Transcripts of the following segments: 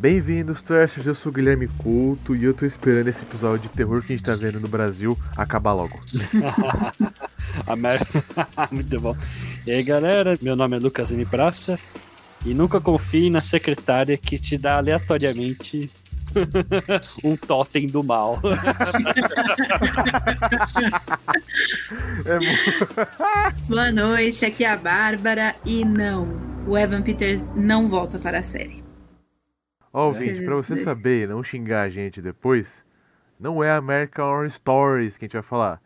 Bem-vindos, Trashers. Eu sou o Guilherme Couto e eu tô esperando esse episódio de terror que a gente tá vendo no Brasil acabar logo. Muito bom. E aí, galera, meu nome é Lucas M. Praça e nunca confie na secretária que te dá aleatoriamente um totem do mal. é Boa noite, aqui é a Bárbara e não, o Evan Peters não volta para a série. Ó, oh, ouvinte, pra você saber e não xingar a gente depois, não é American Horror Stories que a gente vai falar.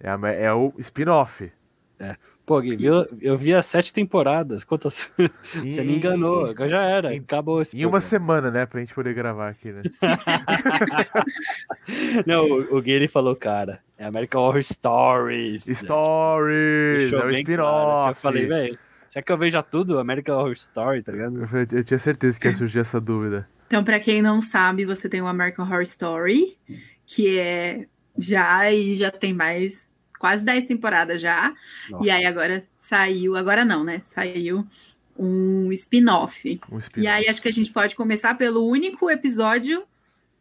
É, a, é o spin-off. É. Pô, Gui, viu, eu vi as sete temporadas. Quantas? E... Você me enganou, já era. Em, acabou esse Em uma semana, né? Pra gente poder gravar aqui, né? não, o, o Gui ele falou, cara, é American Horror Stories. Stories! É, tipo, é o spin-off. Claro, eu falei, velho, Será que eu veja tudo? American Horror Story, tá ligado? Eu, eu tinha certeza que ia surgir essa dúvida. Então, para quem não sabe, você tem o American Horror Story, que é já e já tem mais quase 10 temporadas já. Nossa. E aí agora saiu, agora não, né? Saiu um spin-off. Um spin e aí acho que a gente pode começar pelo único episódio,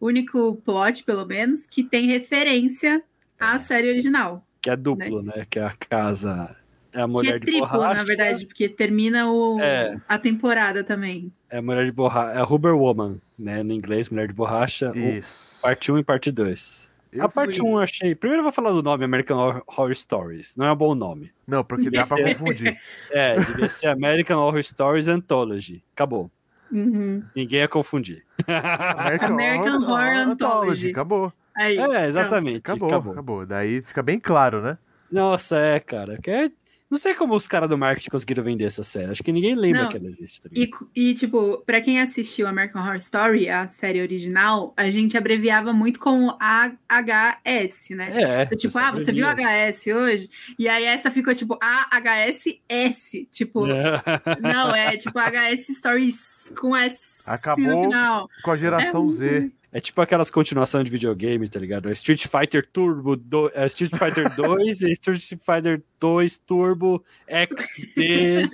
único plot, pelo menos, que tem referência à é. série original. Que é duplo, né? né? Que é a casa é a mulher que é triplo, borracha. na verdade, porque termina o, é. a temporada também. É a mulher de borracha. É a Rubber Woman, né? No inglês, mulher de borracha. Isso. Parte 1 e parte 2. Eu a parte fui... 1 eu achei. Primeiro eu vou falar do nome American Horror Stories. Não é um bom nome. Não, porque dá pra confundir. é, devia ser American Horror Stories Anthology. Acabou. Uhum. Ninguém ia confundir. American, American Horror, Horror Anthology. Anthology. Acabou. Aí, é, exatamente. Acabou, acabou, acabou. Daí fica bem claro, né? Nossa, é, cara. Que é não sei como os caras do marketing conseguiram vender essa série. Acho que ninguém lembra não. que ela existe. Tá e, e, tipo, pra quem assistiu American Horror Story, a série original, a gente abreviava muito com AHS, né? É. Então, tipo, ah, você viu HS hoje? E aí essa ficou tipo AHSS. Tipo, não, é tipo HS Stories com S. Acabou no final. com a geração é, Z. É tipo aquelas continuações de videogame, tá ligado? É Street Fighter Turbo, do, é Street Fighter 2 e Street Fighter 2 Turbo XD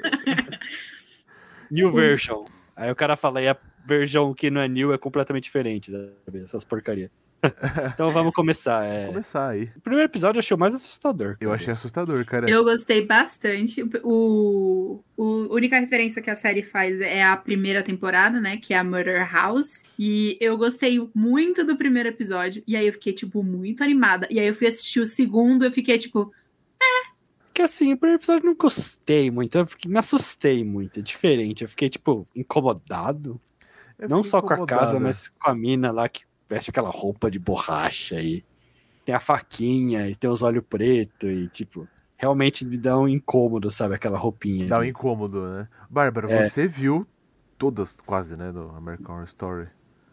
New Version. Aí o cara fala, e a versão que não é new é completamente diferente, sabe? essas porcarias. então vamos começar. É... Começar aí. O primeiro episódio eu achei o mais assustador. Cara. Eu achei assustador, cara. Eu gostei bastante. O, o, a única referência que a série faz é a primeira temporada, né? Que é a Murder House. E eu gostei muito do primeiro episódio. E aí eu fiquei, tipo, muito animada. E aí eu fui assistir o segundo, eu fiquei, tipo, é. Que assim, o primeiro episódio eu não gostei muito. Eu fiquei, me assustei muito. É diferente. Eu fiquei, tipo, incomodado. Eu não só com a casa, mas com a mina lá que veste aquela roupa de borracha e tem a faquinha e tem os olhos pretos e, tipo, realmente me dá um incômodo, sabe? Aquela roupinha. Dá de... um incômodo, né? Bárbara, é. você viu todas quase, né, do American Horror Story?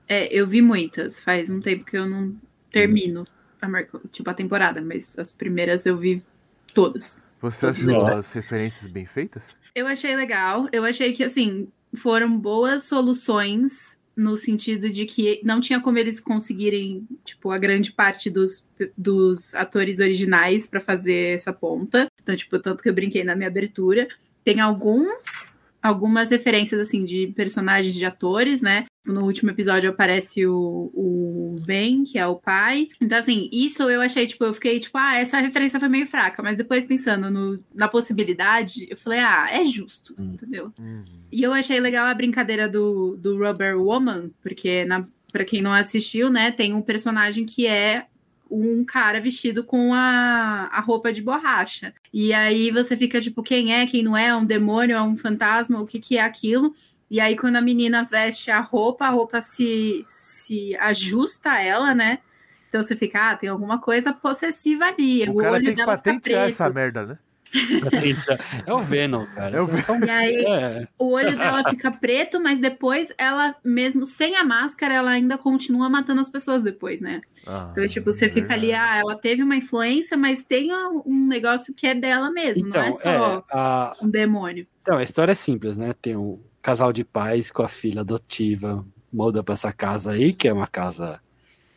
É, eu vi muitas. Faz um tempo que eu não termino hum. a, tipo, a temporada, mas as primeiras eu vi todas. Você achou as referências bem feitas? Eu achei legal. Eu achei que, assim, foram boas soluções no sentido de que não tinha como eles conseguirem, tipo, a grande parte dos, dos atores originais para fazer essa ponta. Então, tipo, tanto que eu brinquei na minha abertura. Tem alguns algumas referências assim de personagens de atores, né? No último episódio aparece o, o Ben, que é o pai. Então, assim, isso eu achei, tipo, eu fiquei, tipo, ah, essa referência foi meio fraca. Mas depois, pensando no, na possibilidade, eu falei, ah, é justo, hum. entendeu? Uhum. E eu achei legal a brincadeira do, do Rubber Woman, porque, na, pra quem não assistiu, né, tem um personagem que é um cara vestido com a, a roupa de borracha. E aí você fica tipo, quem é, quem não é? É um demônio, é um fantasma? O que, que é aquilo? E aí, quando a menina veste a roupa, a roupa se, se ajusta a ela, né? Então você fica, ah, tem alguma coisa possessiva ali. O, o cara olho tem que patentear essa merda, né? É o Venom, cara. É o Venom. E aí, é. o olho dela fica preto, mas depois ela, mesmo sem a máscara, ela ainda continua matando as pessoas depois, né? Ah, então, tipo, você fica ali, ah, ela teve uma influência, mas tem um negócio que é dela mesmo, então, não é só é, a... um demônio. Então, a história é simples, né? Tem um casal de pais com a filha adotiva, muda pra essa casa aí, que é uma casa.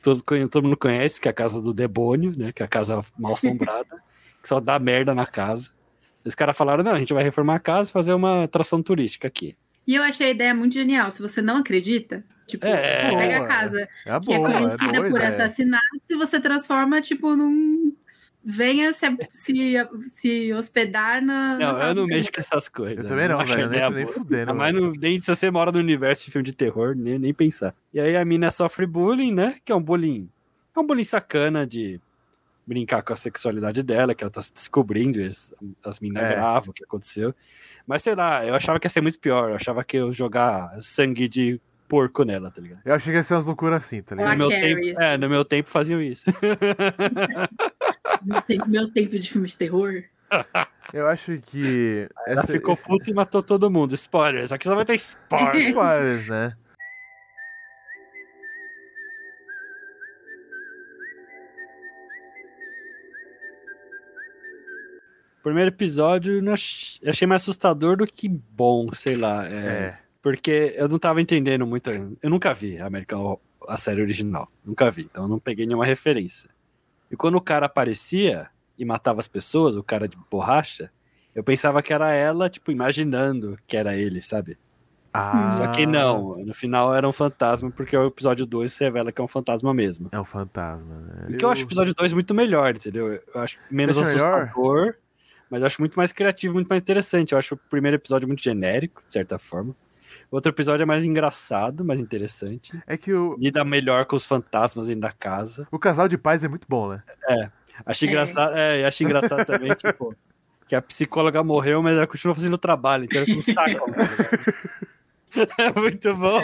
Todo, todo mundo conhece, que é a casa do demônio, né? Que é a casa mal assombrada que só dá merda na casa. Os caras falaram: não, a gente vai reformar a casa e fazer uma atração turística aqui. E eu achei a ideia muito genial. Se você não acredita, Tipo, É, pega boa. a casa É que é boa, é conhecida boa por ideia. assassinatos e você transforma, tipo, num. Venha se, se, se hospedar na. Não, eu não mexo com essas coisas. Eu também não, acho velho. Nem, nem fudendo. Mas velho. não, nem se você mora no universo de filme de terror, nem, nem pensar. E aí a mina sofre bullying, né? Que é um bullying. É um bullying sacana de brincar com a sexualidade dela, que ela tá se descobrindo, as, as minas É. gravam o que aconteceu. Mas sei lá, eu achava que ia ser muito pior. Eu achava que eu ia jogar sangue de porco nela, tá ligado? Eu achei que ia ser umas loucuras assim, tá Ah, No ligado? meu, tempo, é, no meu tempo faziam isso. Meu tempo- Meu tempo de filme de terror. Eu acho que. Ela essa- ficou esse- puta e matou todo mundo. Spoilers, aqui só vai ter spoilers. Spoilers, né? Primeiro episódio eu achei mais assustador do que bom, sei lá. é, É. Porque eu não tava entendendo muito. Eu nunca vi a American a série original. Nunca vi. Então eu não peguei nenhuma referência. E quando o cara aparecia e matava as pessoas, o cara de borracha, eu pensava que era ela, tipo, imaginando que era ele, sabe? Ah, Só que não. No final era um fantasma, porque o episódio 2 revela que é um fantasma mesmo. É um fantasma, né? O que eu acho o episódio 2 muito melhor, entendeu? Eu acho menos Você acha melhor? assustador, mas eu acho muito mais criativo, muito mais interessante. Eu acho o primeiro episódio muito genérico, de certa forma. Outro episódio é mais engraçado, mais interessante. É que o, Lida melhor com os fantasmas dentro da casa. o casal de pais é muito bom, né? Achei É. engraçado, é, e achei engraçado também, tipo, que a psicóloga morreu, mas ela continua fazendo o trabalho, então ela não saca. É muito bom.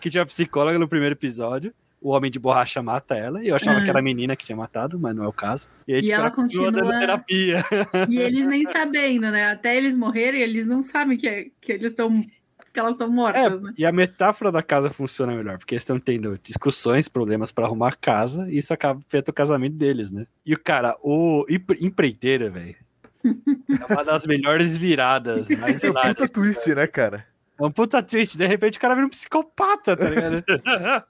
Que tinha a psicóloga no primeiro episódio. O homem de borracha mata ela. E eu achava Ah. que era a menina que tinha matado, mas não é o caso. E, aí, E ela continua- dando terapia. E eles nem sabendo, né? Até eles morrerem, eles não sabem que, é- que eles estão. Que elas estão É, mortas, né? e a metáfora da casa funciona melhor, porque eles estão tendo discussões, problemas pra arrumar a casa, e isso acaba afetando o casamento deles, né? E o cara, o empre- empreiteira, velho, é uma das melhores viradas, mais É um puta twist, né, cara? É um puta twist, de repente o cara vira um psicopata, tá ligado?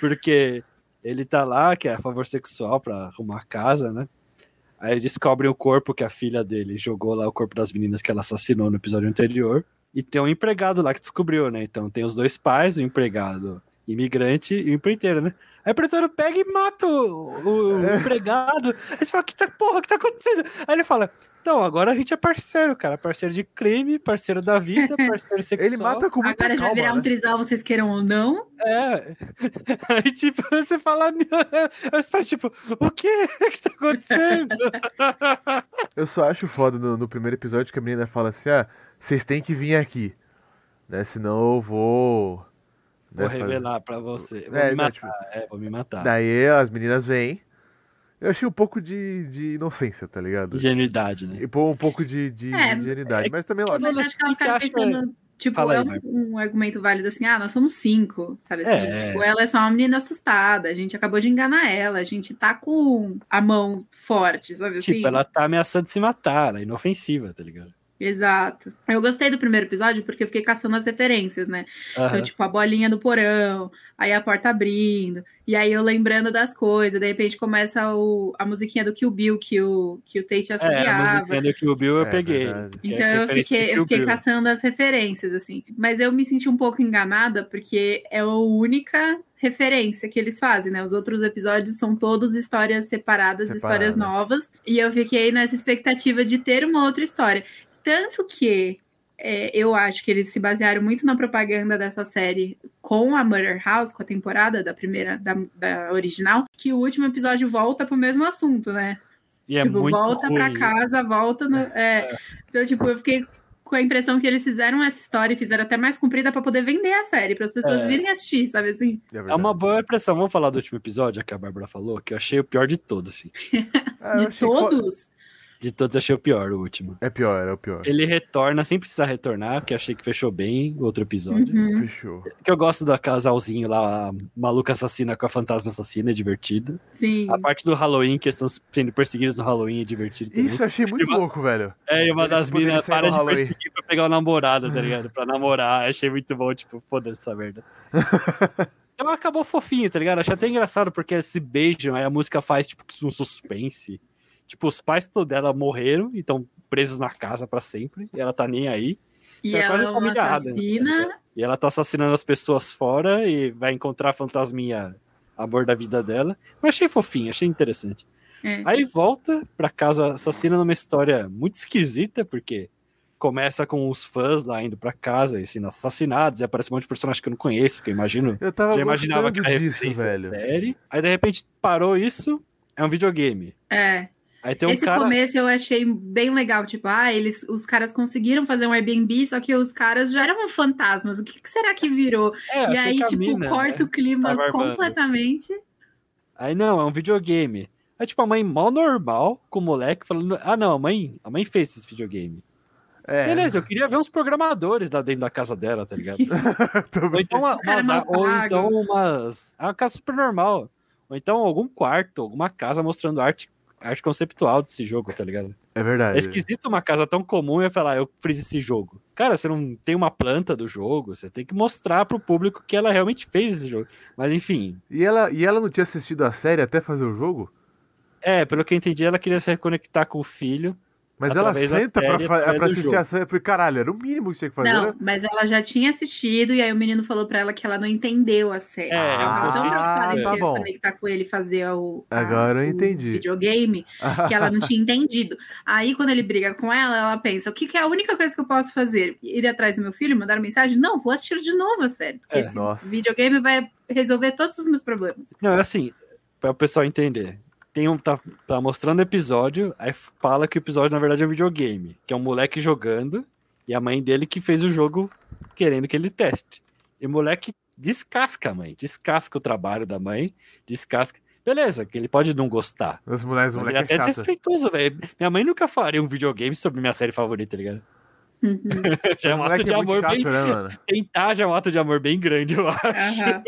Porque ele tá lá, que é a favor sexual pra arrumar a casa, né? Aí descobrem o corpo que a filha dele jogou lá, o corpo das meninas que ela assassinou no episódio anterior. E tem um empregado lá que descobriu, né? Então tem os dois pais, o empregado imigrante e o empreiteiro, né? Aí o empreiteiro pega e mata o, o empregado. Aí você fala, que tá, porra, o que tá acontecendo? Aí ele fala, então, agora a gente é parceiro, cara. Parceiro de crime, parceiro da vida, parceiro sexual. Ele mata com muita Agora já vai calma, virar um né? trisal, vocês queiram ou não. É. Aí, tipo, você fala. Os pais, tipo, o que que tá acontecendo? Eu só acho foda no, no primeiro episódio que a menina fala assim, ah, vocês têm que vir aqui, né? Senão eu vou... né, Vou fazer- revelar pra você. Vou É, me não, matar. tipo, É, vou me matar. Daí as meninas vêm. Eu achei um pouco de, de inocência, tá ligado? Ingenuidade, né? E pô, um pouco de, de É, ingenuidade. Mas também, Mas lógico. acho que pensando. Tipo, aí, é um, um argumento válido assim, ah, nós somos cinco, sabe assim? É. Tipo, ela é só uma menina assustada, a gente acabou de enganar ela, a gente tá com a mão forte, sabe assim? Tipo, ela tá ameaçando se matar, ela é inofensiva, tá ligado? Exato. Eu gostei do primeiro episódio porque eu fiquei caçando as referências, né? Então, Aham. tipo, a bolinha do porão, aí a porta abrindo, e aí eu lembrando das coisas, de repente começa o, a musiquinha do Kill Bill que o, que o Tate É, a assobiava. musiquinha do Kill Bill eu É, peguei. verdade. que é Então eu referência fiquei, eu fiquei caçando as referências, assim. Mas eu me senti um pouco enganada, porque é a única referência que eles fazem, né? Os outros episódios são todos histórias separadas, histórias Separadas. novas. E eu fiquei nessa expectativa de ter uma outra história. Tanto que é, eu acho que eles se basearam muito na propaganda dessa série com a Murder House, com a temporada da primeira, da, da original, que o último episódio volta pro mesmo assunto, né? E é tipo, muito volta pra ruim. casa, volta no. é. Então, tipo, eu fiquei com a impressão que eles fizeram essa história e fizeram até mais comprida pra poder vender a série, para as pessoas É. virem assistir, sabe assim? É É uma boa impressão. Vamos falar do último episódio que a Bárbara falou, que eu achei o pior de todos, gente. Ah, eu de achei fo- todos. De todos, achei o pior, o último. É pior, é o pior. Ele retorna sem precisar retornar, que eu achei que fechou bem o outro episódio. Uhum. Fechou. Que eu gosto do casalzinho lá, a maluca assassina com a fantasma assassina, é divertido. Sim. A parte do Halloween, que eles estão sendo perseguidos no Halloween, é divertido também. Isso eu achei muito uma- louco, velho. É, e uma Eles das minas para de Halloween. perseguir pra pegar o namorado, tá ligado? Pra namorar. Achei muito bom, tipo, foda-se essa merda. Ela acabou fofinho, tá ligado? Achei até engraçado, porque eles se beijam, aí a música faz, tipo, um suspense. Tipo, os pais dela morreram e estão presos na casa pra sempre, e ela tá nem aí. E Então é ela quase é uma uma família tá assassina ligado? E ela tá assassinando as pessoas fora e vai encontrar a fantasminha, amor da vida dela. Eu achei fofinho, achei interessante. É. Aí volta pra casa assassina numa história muito esquisita, porque começa com os fãs lá indo pra casa e sendo assassinados, e aparece um monte de personagem que eu não conheço, que eu imagino. Eu tava já imaginava que era disso, velho. série. Aí de repente parou isso, é um videogame. É. Aí tem um Esse cara. começo eu achei bem legal, tipo, ah, eles, os caras conseguiram fazer um Airbnb, só que os caras já eram fantasmas. O que, que será que virou? É, e aí, tipo, mina, corta né? o clima armando. completamente. Aí não, é um videogame. Aí, tipo, a mãe mal normal com o moleque falando: Ah, não, a mãe, a mãe fez esse videogame. É, Beleza, eu queria ver uns programadores lá dentro da casa dela, tá ligado? ou então, uma, umas- ou então umas. É uma casa super normal. Ou então algum quarto, alguma casa mostrando arte, arte conceptual desse jogo, tá ligado? é verdade. É esquisito uma casa tão comum e eu falar, eu fiz esse jogo. Cara, você não tem uma planta do jogo, você tem que mostrar pro público que ela realmente fez esse jogo. Mas enfim, E ela, e ela não tinha assistido a série até fazer o jogo? é, pelo que eu entendi, ela queria se reconectar com o filho. Mas ela senta pra, pra do assistir jogo. a série. Porque, caralho, era o mínimo que tinha que fazer. Não, né? mas ela já tinha assistido, e aí o menino falou pra ela que ela não entendeu a série. É, ela tava tão conceito- preocupada em Ah, tá se bom. conectar com ele e fazer o, a- Agora eu o entendi. videogame, que ela não tinha entendido. Aí, quando ele briga com ela, ela pensa: o que, que é a única coisa que eu posso fazer? Ir atrás do meu filho, mandar mensagem? Não, vou assistir de novo a série. Porque É, esse nossa. videogame vai resolver todos os meus problemas. Não, é assim, para o pessoal entender. Tem um, tá, tá mostrando o episódio, aí fala que o episódio na verdade é um videogame, que é um moleque jogando e a mãe dele que fez o jogo querendo que ele teste. E o moleque descasca a mãe, descasca o trabalho da mãe, descasca. Beleza, que ele pode não gostar. Os moleques, Mas ele é é chato. desrespeitoso, velho. Minha mãe nunca faria um videogame sobre minha série favorita, tá ligado? Uhum. Já é um ato moleque de é amor chato, bem. né? Tentar já é um ato de amor bem grande, eu acho. Aham.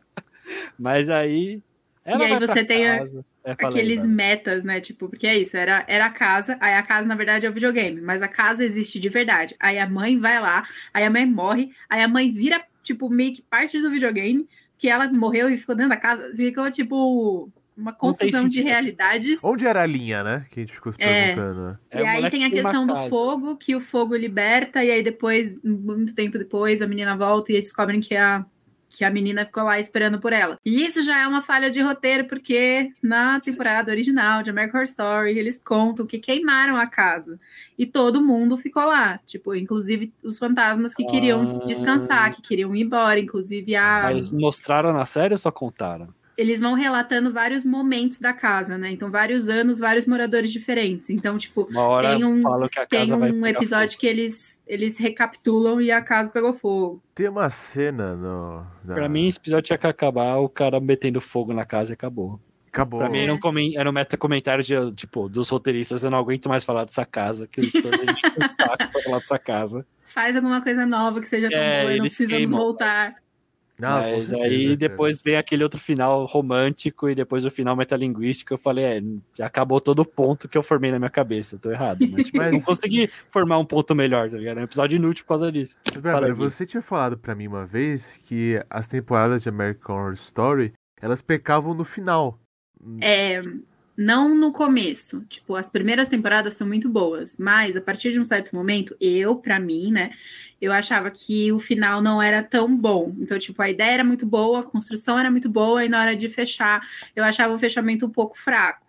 Mas aí. Ela E aí você tem a-. É, Aqueles metas, né? Tipo, porque é isso, era, era a casa, aí a casa, na verdade, é o videogame, mas a casa existe de verdade. Aí a mãe vai lá, aí a mãe morre, aí a mãe vira, tipo, meio que parte do videogame, que ela morreu e ficou dentro da casa, ficou, tipo, uma confusão de realidades. Onde era a linha, né? Que a gente ficou se É. perguntando. né? É, e aí tem a questão do casa. fogo, que o fogo liberta, e aí depois, muito tempo depois, a menina volta e eles descobrem que a, que a menina ficou lá esperando por ela. E isso já é uma falha de roteiro, porque na temporada original de American Horror Story, eles contam que queimaram a casa. E todo mundo ficou lá. Tipo, inclusive os fantasmas que queriam Ah. descansar, que queriam ir embora, inclusive a. Mas mostraram na série ou só contaram? Eles vão relatando vários momentos da casa, né? Então, vários anos, vários moradores diferentes. Então, tipo, Uma hora Tem um- falam que a tem um episódio que eles, eles recapitulam e a casa pegou fogo. Tem uma cena no. fogo. na- Pra mim, esse episódio tinha que acabar o cara metendo fogo na casa e acabou. Acabou. Pra mim, era um, comen- era um meta comentário de, tipo, dos roteiristas. Eu não aguento mais falar dessa casa, que os fãs enchem o saco pra falar dessa casa. Faz alguma coisa nova que seja tão É, boa não precisamos queimam. voltar. Não, com Mas certeza, aí cara. depois vem aquele outro final romântico e depois o final metalinguístico. Eu falei, é, já acabou todo o ponto que eu formei na minha cabeça. Tô errado. Mas, tipo, Mas- não consegui formar um ponto melhor, tá ligado? É um episódio inútil por causa disso. Gui. você tinha falado pra mim uma vez que as temporadas de American Horror Story elas pecavam no final. É, não no começo. Tipo, as primeiras temporadas são muito boas, mas a partir de um certo momento, eu, pra mim, né, eu achava que o final não era tão bom. Então, tipo, a ideia era muito boa, a construção era muito boa, e na hora de fechar, eu achava o fechamento um pouco fraco.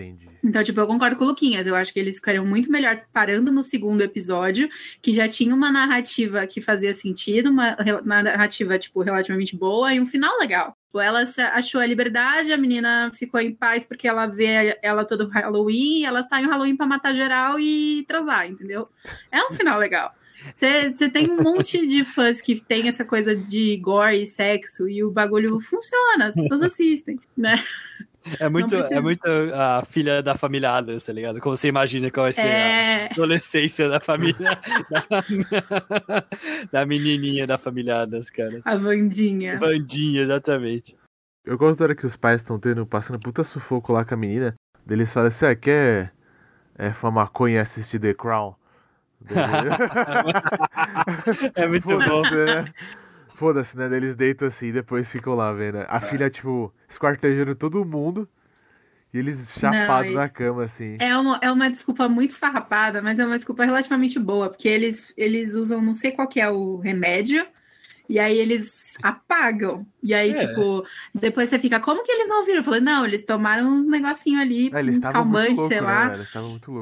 Entendi. Então, tipo, eu concordo com o Luquinhas. Eu acho que eles ficariam muito melhor parando no segundo episódio, que já tinha uma narrativa que fazia sentido, uma narrativa, tipo, relativamente boa e um final legal. Tipo, Ela achou a liberdade, a menina ficou em paz porque ela vê ela todo Halloween, e ela sai no Halloween pra matar geral e transar, entendeu? É um final legal. Você tem um monte de fãs que tem essa coisa de gore e sexo e o bagulho funciona, as pessoas assistem, né? É muito, precisa. é muito a filha da família Adams, tá ligado? Como você imagina que vai ser a É. adolescência da família. da, da menininha da família Adams, cara. A Vandinha. Bandinha, exatamente. Eu gosto da hora que os pais estão tendo, passando puta sufoco lá com a menina. daí Eles falam assim: ah, quer é, fumar maconha e assistir The Crown? É muito bom. Né? Foda-se, né? Eles deitam assim e depois ficam lá vendo. A filha, tipo, esquartejando todo mundo. E eles chapados na cama, assim. É uma, é uma desculpa muito esfarrapada, mas é uma desculpa relativamente boa, porque eles, eles usam, não sei qual que é o remédio, e aí eles apagam. E aí, é. tipo, depois você fica, como que eles não viram? Eu falei, não, eles tomaram uns negocinho ali, é, uns calmantes, louco, sei né, lá.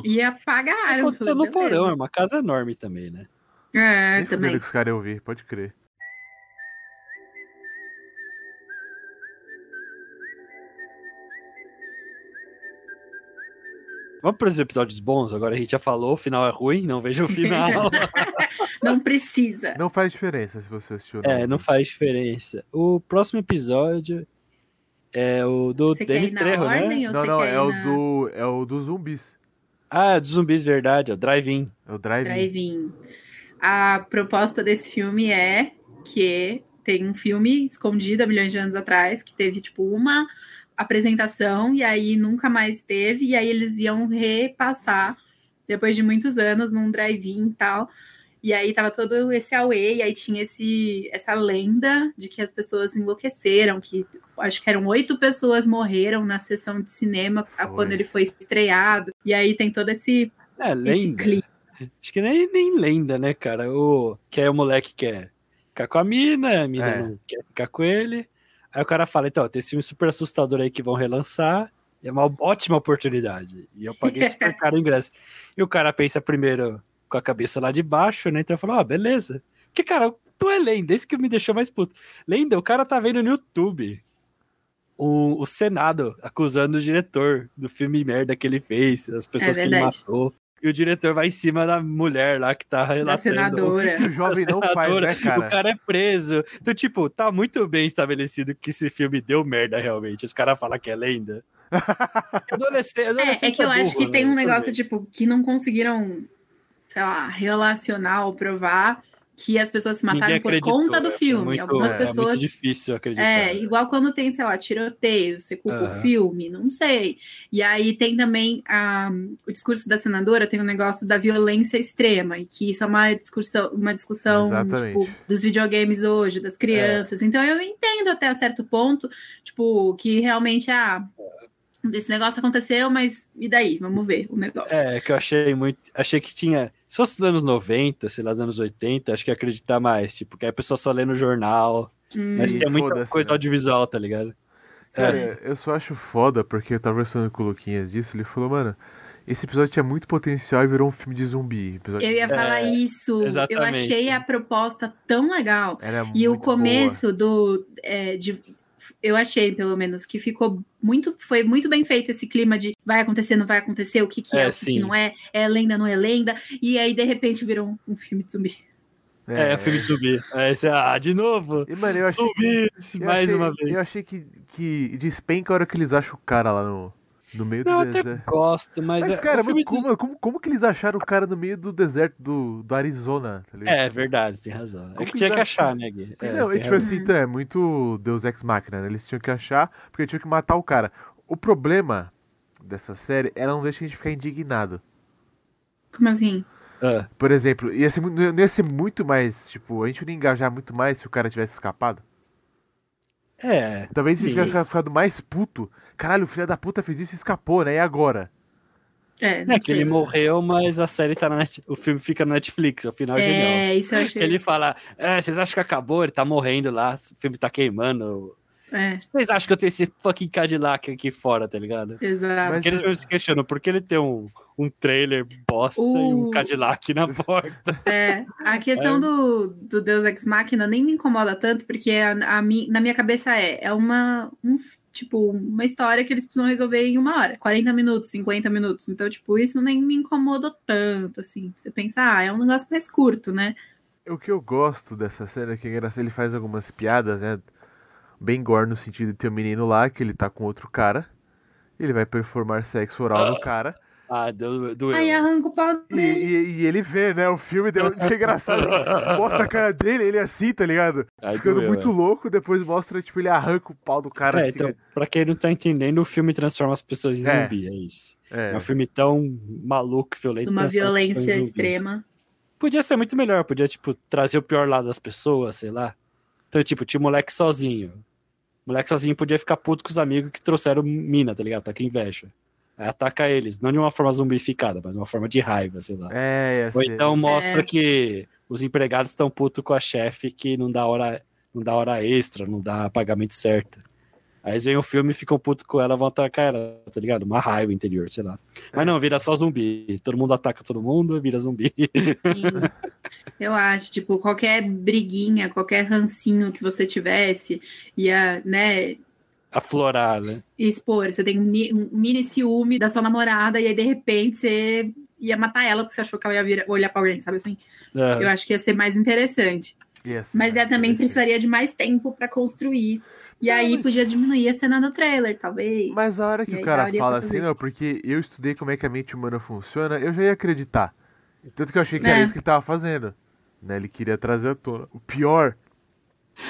E apagaram. Aconteceu falei, no porão, é uma casa enorme também, né? É, Nem também. que os caras iam vir, pode crer. Vamos para os episódios bons? Agora a gente já falou, o final é ruim, não veja o final. não precisa. Não faz diferença se você assistiu. É, não faz diferença. O próximo episódio é o do você Danny Trejo, né? Não, não, é, na... o do, é o dos zumbis. Ah, é dos zumbis, verdade, é o Drive-In. É o Drive-In. Drive a proposta desse filme é que tem um filme escondido há milhões de anos atrás, que teve, tipo, uma apresentação e aí nunca mais teve, e aí eles iam repassar depois de muitos anos num drive-in e tal. E aí tava todo esse away, e aí tinha esse, essa lenda de que as pessoas enlouqueceram, que acho que eram oito pessoas morreram na sessão de cinema foi. quando ele foi estreado. E aí tem todo esse, é, lenda. clima. Acho que nem, nem lenda, né, cara? O, que é o moleque que quer ficar com a mina, a mina é. não quer ficar com ele. Aí o cara fala, então, tem esse filme super assustador aí que vão relançar, é uma ótima oportunidade. E eu paguei super caro o ingresso. E o cara pensa primeiro com a cabeça lá de baixo, né? Então eu falo, ah, beleza. Porque, cara, tu é lenda, esse que me deixou mais puto. Lenda, o cara tá vendo no YouTube o, o Senado acusando o diretor do filme merda que ele fez, as pessoas é que ele matou e o diretor vai em cima da mulher lá que tá relatando. senadora. O que, o jovem não faz, né, cara? O cara é preso. Então, tipo, tá muito bem estabelecido que esse filme deu merda realmente. Os caras falam que é lenda. adolescente, adolescente é, é que eu é burro, acho que né? tem um negócio, tipo, que não conseguiram, sei lá, relacionar ou provar que as pessoas se mataram por conta do é filme. É muito, Algumas pessoas. É muito difícil acreditar. É, igual quando tem, sei lá, tiroteio, você culpa uhum. o filme, não sei. E aí tem também a, o discurso da senadora, tem o um negócio da violência extrema, e que isso é uma discussão, uma discussão tipo, dos videogames hoje, das crianças. É. Então eu entendo até certo ponto, tipo, que realmente, ah, esse negócio aconteceu, mas e daí? Vamos ver o negócio. É, que eu achei muito. Achei que tinha. Se fosse dos anos 90, sei lá, dos anos 80, acho que ia acreditar mais. Tipo, que a pessoa só lê no jornal. Hum. Mas tem muita coisa né? audiovisual, tá ligado? Cara, é. eu só acho foda, porque eu tava conversando com o Luquinhas disso, ele falou, mano, esse episódio tinha muito potencial e virou um filme de zumbi. Episódio... Eu ia falar é, isso. Exatamente. Eu achei a proposta tão legal. Era e o começo boa. do. É, de, eu achei, pelo menos, que ficou muito, foi muito bem feito esse clima de vai acontecer, não vai acontecer, o que, que é, é o que, que, não é, é lenda, não é lenda, e aí de repente virou um, um filme de zumbi. É, é, filme de zumbi. É, esse, ah, de novo. E, mano, eu achei, zumbi, mais achei, uma vez. Eu achei que, que despenca a hora que eles acham o cara lá no, no meio não, do deserto. gosto, mas. Mas, é, cara, como, como, como, como, que eles acharam o cara no meio do deserto do, do Arizona? Tá é, verdade, tem razão. Como é que, tinha que achar, né, Gui? É, não, é, tipo assim, então, é muito Deus Ex Machina, né? Eles tinham que achar, porque tinham que matar o cara. O problema dessa série é não deixar a gente ficar indignado. Como assim? Uh. Por exemplo, ia ser, ia ser muito mais, tipo, a gente não ia engajar muito mais se o cara tivesse escapado. É. Talvez se tivesse ficado mais puto. Caralho, o filho da puta fez isso e escapou, né? E agora? É, é que ele morreu, mas a série tá na Net... o filme fica na Netflix, é o final é, genial. É, isso eu achei. Ele fala, é, vocês acham que acabou? Ele tá morrendo lá, o filme tá queimando. É. Vocês acham que eu tenho esse fucking Cadillac aqui fora, tá ligado? Exato. Porque eles mesmo se questionam, por que ele tem um, um trailer bosta uh... e um Cadillac na porta? É, a questão é. do, do Deus Ex Machina nem me incomoda tanto, porque a, a mi, na minha cabeça é, é uma, um, tipo, uma história que eles precisam resolver em uma hora, 40 minutos, 50 minutos. Então, tipo, isso nem me incomoda tanto, assim. Você pensa, ah, é um negócio mais curto, né? O que eu gosto dessa cena é que ele faz algumas piadas, né? Bem gore no sentido de ter um menino lá que ele tá com outro cara. Ele vai performar sexo oral no cara. Ah, deu, doeu. Aí arranca o pau dele. E, e, e, ele vê, né? O filme deu que engraçado. mostra a cara dele, ele é assim, tá ligado? Aí Ficando doeu, muito é. louco, depois mostra, tipo, ele arranca o pau do cara é, assim. Então, pra quem não tá entendendo, o filme transforma as pessoas em é. zumbi, é isso. É. é um filme tão maluco, violento. Uma violência extrema. Podia ser muito melhor, podia, tipo, trazer o pior lado das pessoas, sei lá. Então, tipo, tinha um moleque sozinho moleque sozinho podia ficar puto com os amigos que trouxeram mina, tá ligado? Tá com inveja. Aí ataca eles, não de uma forma zumbificada, mas de uma forma de raiva, sei lá. É, Ou então mostra É. que os empregados estão putos com a chefe que não dá hora, não dá hora extra, não dá pagamento certo. Aí eles veem o filme e ficam putos com ela, vão atacar ela, tá ligado? Uma raiva interior, sei lá. Mas não, vira só zumbi. Todo mundo ataca todo mundo, vira zumbi. Sim. Eu acho, tipo, qualquer briguinha, qualquer rancinho que você tivesse, ia, né, Aflorar, né? expor. Você tem um mi- mini ciúme da sua namorada, e aí, de repente, você ia matar ela porque você achou que ela ia vir- olhar pra alguém, sabe assim? É. Eu acho que ia ser mais interessante. ser Mas é também precisaria de mais tempo pra construir. E aí mas- podia diminuir a cena no trailer, talvez. Mas a hora que E o cara fala assim, não, porque eu estudei como é que a mente humana funciona, eu já ia acreditar. Tanto que eu achei que era É. isso que ele tava fazendo. Né? Ele queria trazer à tona o pior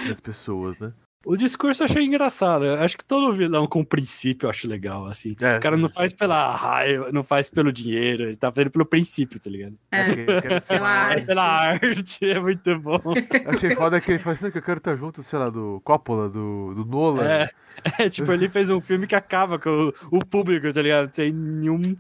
das pessoas, né? O discurso eu achei engraçado. Eu acho que todo vilão com princípio eu acho legal, assim. É, O cara não faz pela raiva, não faz pelo dinheiro, ele tá fazendo pelo princípio, tá ligado? É. ser Pela arte. Pela arte, é muito bom. Eu achei foda que ele falou assim, que eu quero estar junto, sei lá, do Coppola, do, do Nolan. É, é, tipo, ele fez um filme que acaba com o, o público, tá ligado? Sem nenhum.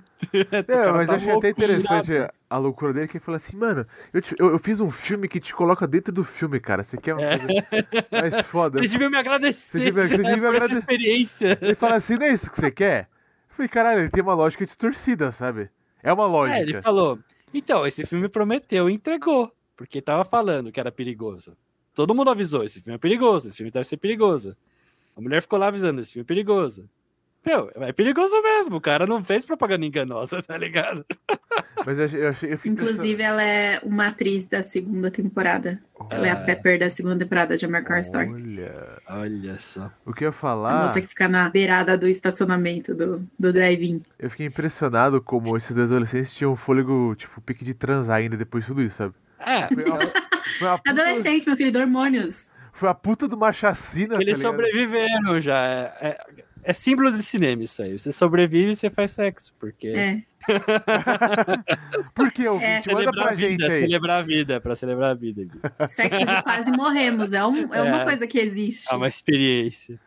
É, mas eu achei até louco, interessante irado. A, loucura dele, que ele falou assim, mano, eu, te- eu, eu fiz um filme que te coloca dentro do filme, cara. Você quer uma É. coisa mais foda? Eles deviam me agradecer. Vocês deviam- vocês é, deviam por essa agrade- experiência. Ele fala assim, não é isso que você quer? Eu falei, caralho, ele tem uma lógica distorcida, sabe? É uma lógica. É, ele falou. Então, esse filme prometeu e entregou. Porque tava falando que era perigoso. Todo mundo avisou: esse filme é perigoso, esse filme deve ser perigoso. A mulher ficou lá avisando: esse filme é perigoso. Meu, é perigoso mesmo. O cara não fez propaganda enganosa, tá ligado? Mas eu eu eu Inclusive, ela é uma atriz da segunda temporada. Ela é a Ah. Pepper da segunda temporada de American Horror pensando- Story. Olha, Olha só. o que eu ia A falar, moça que fica na beirada do estacionamento do, do drive-in. eu fiquei impressionado como esses dois adolescentes tinham um fôlego, tipo, pique de transar ainda depois de tudo isso, sabe? É, Foi uma, foi uma puta, Adolescente, meu querido, hormônios. foi a puta de uma chacina, tá eles ligado? sobreviveram já. É, é, é símbolo de cinema isso aí. Você sobrevive e você faz sexo. Porque. É. Por que, ouvinte? Manda Celebrar pra a vida, gente aí. celebrar a vida, pra celebrar a vida. Gui. Sexo de quase morremos. É, um- é uma É. coisa que existe. É uma experiência.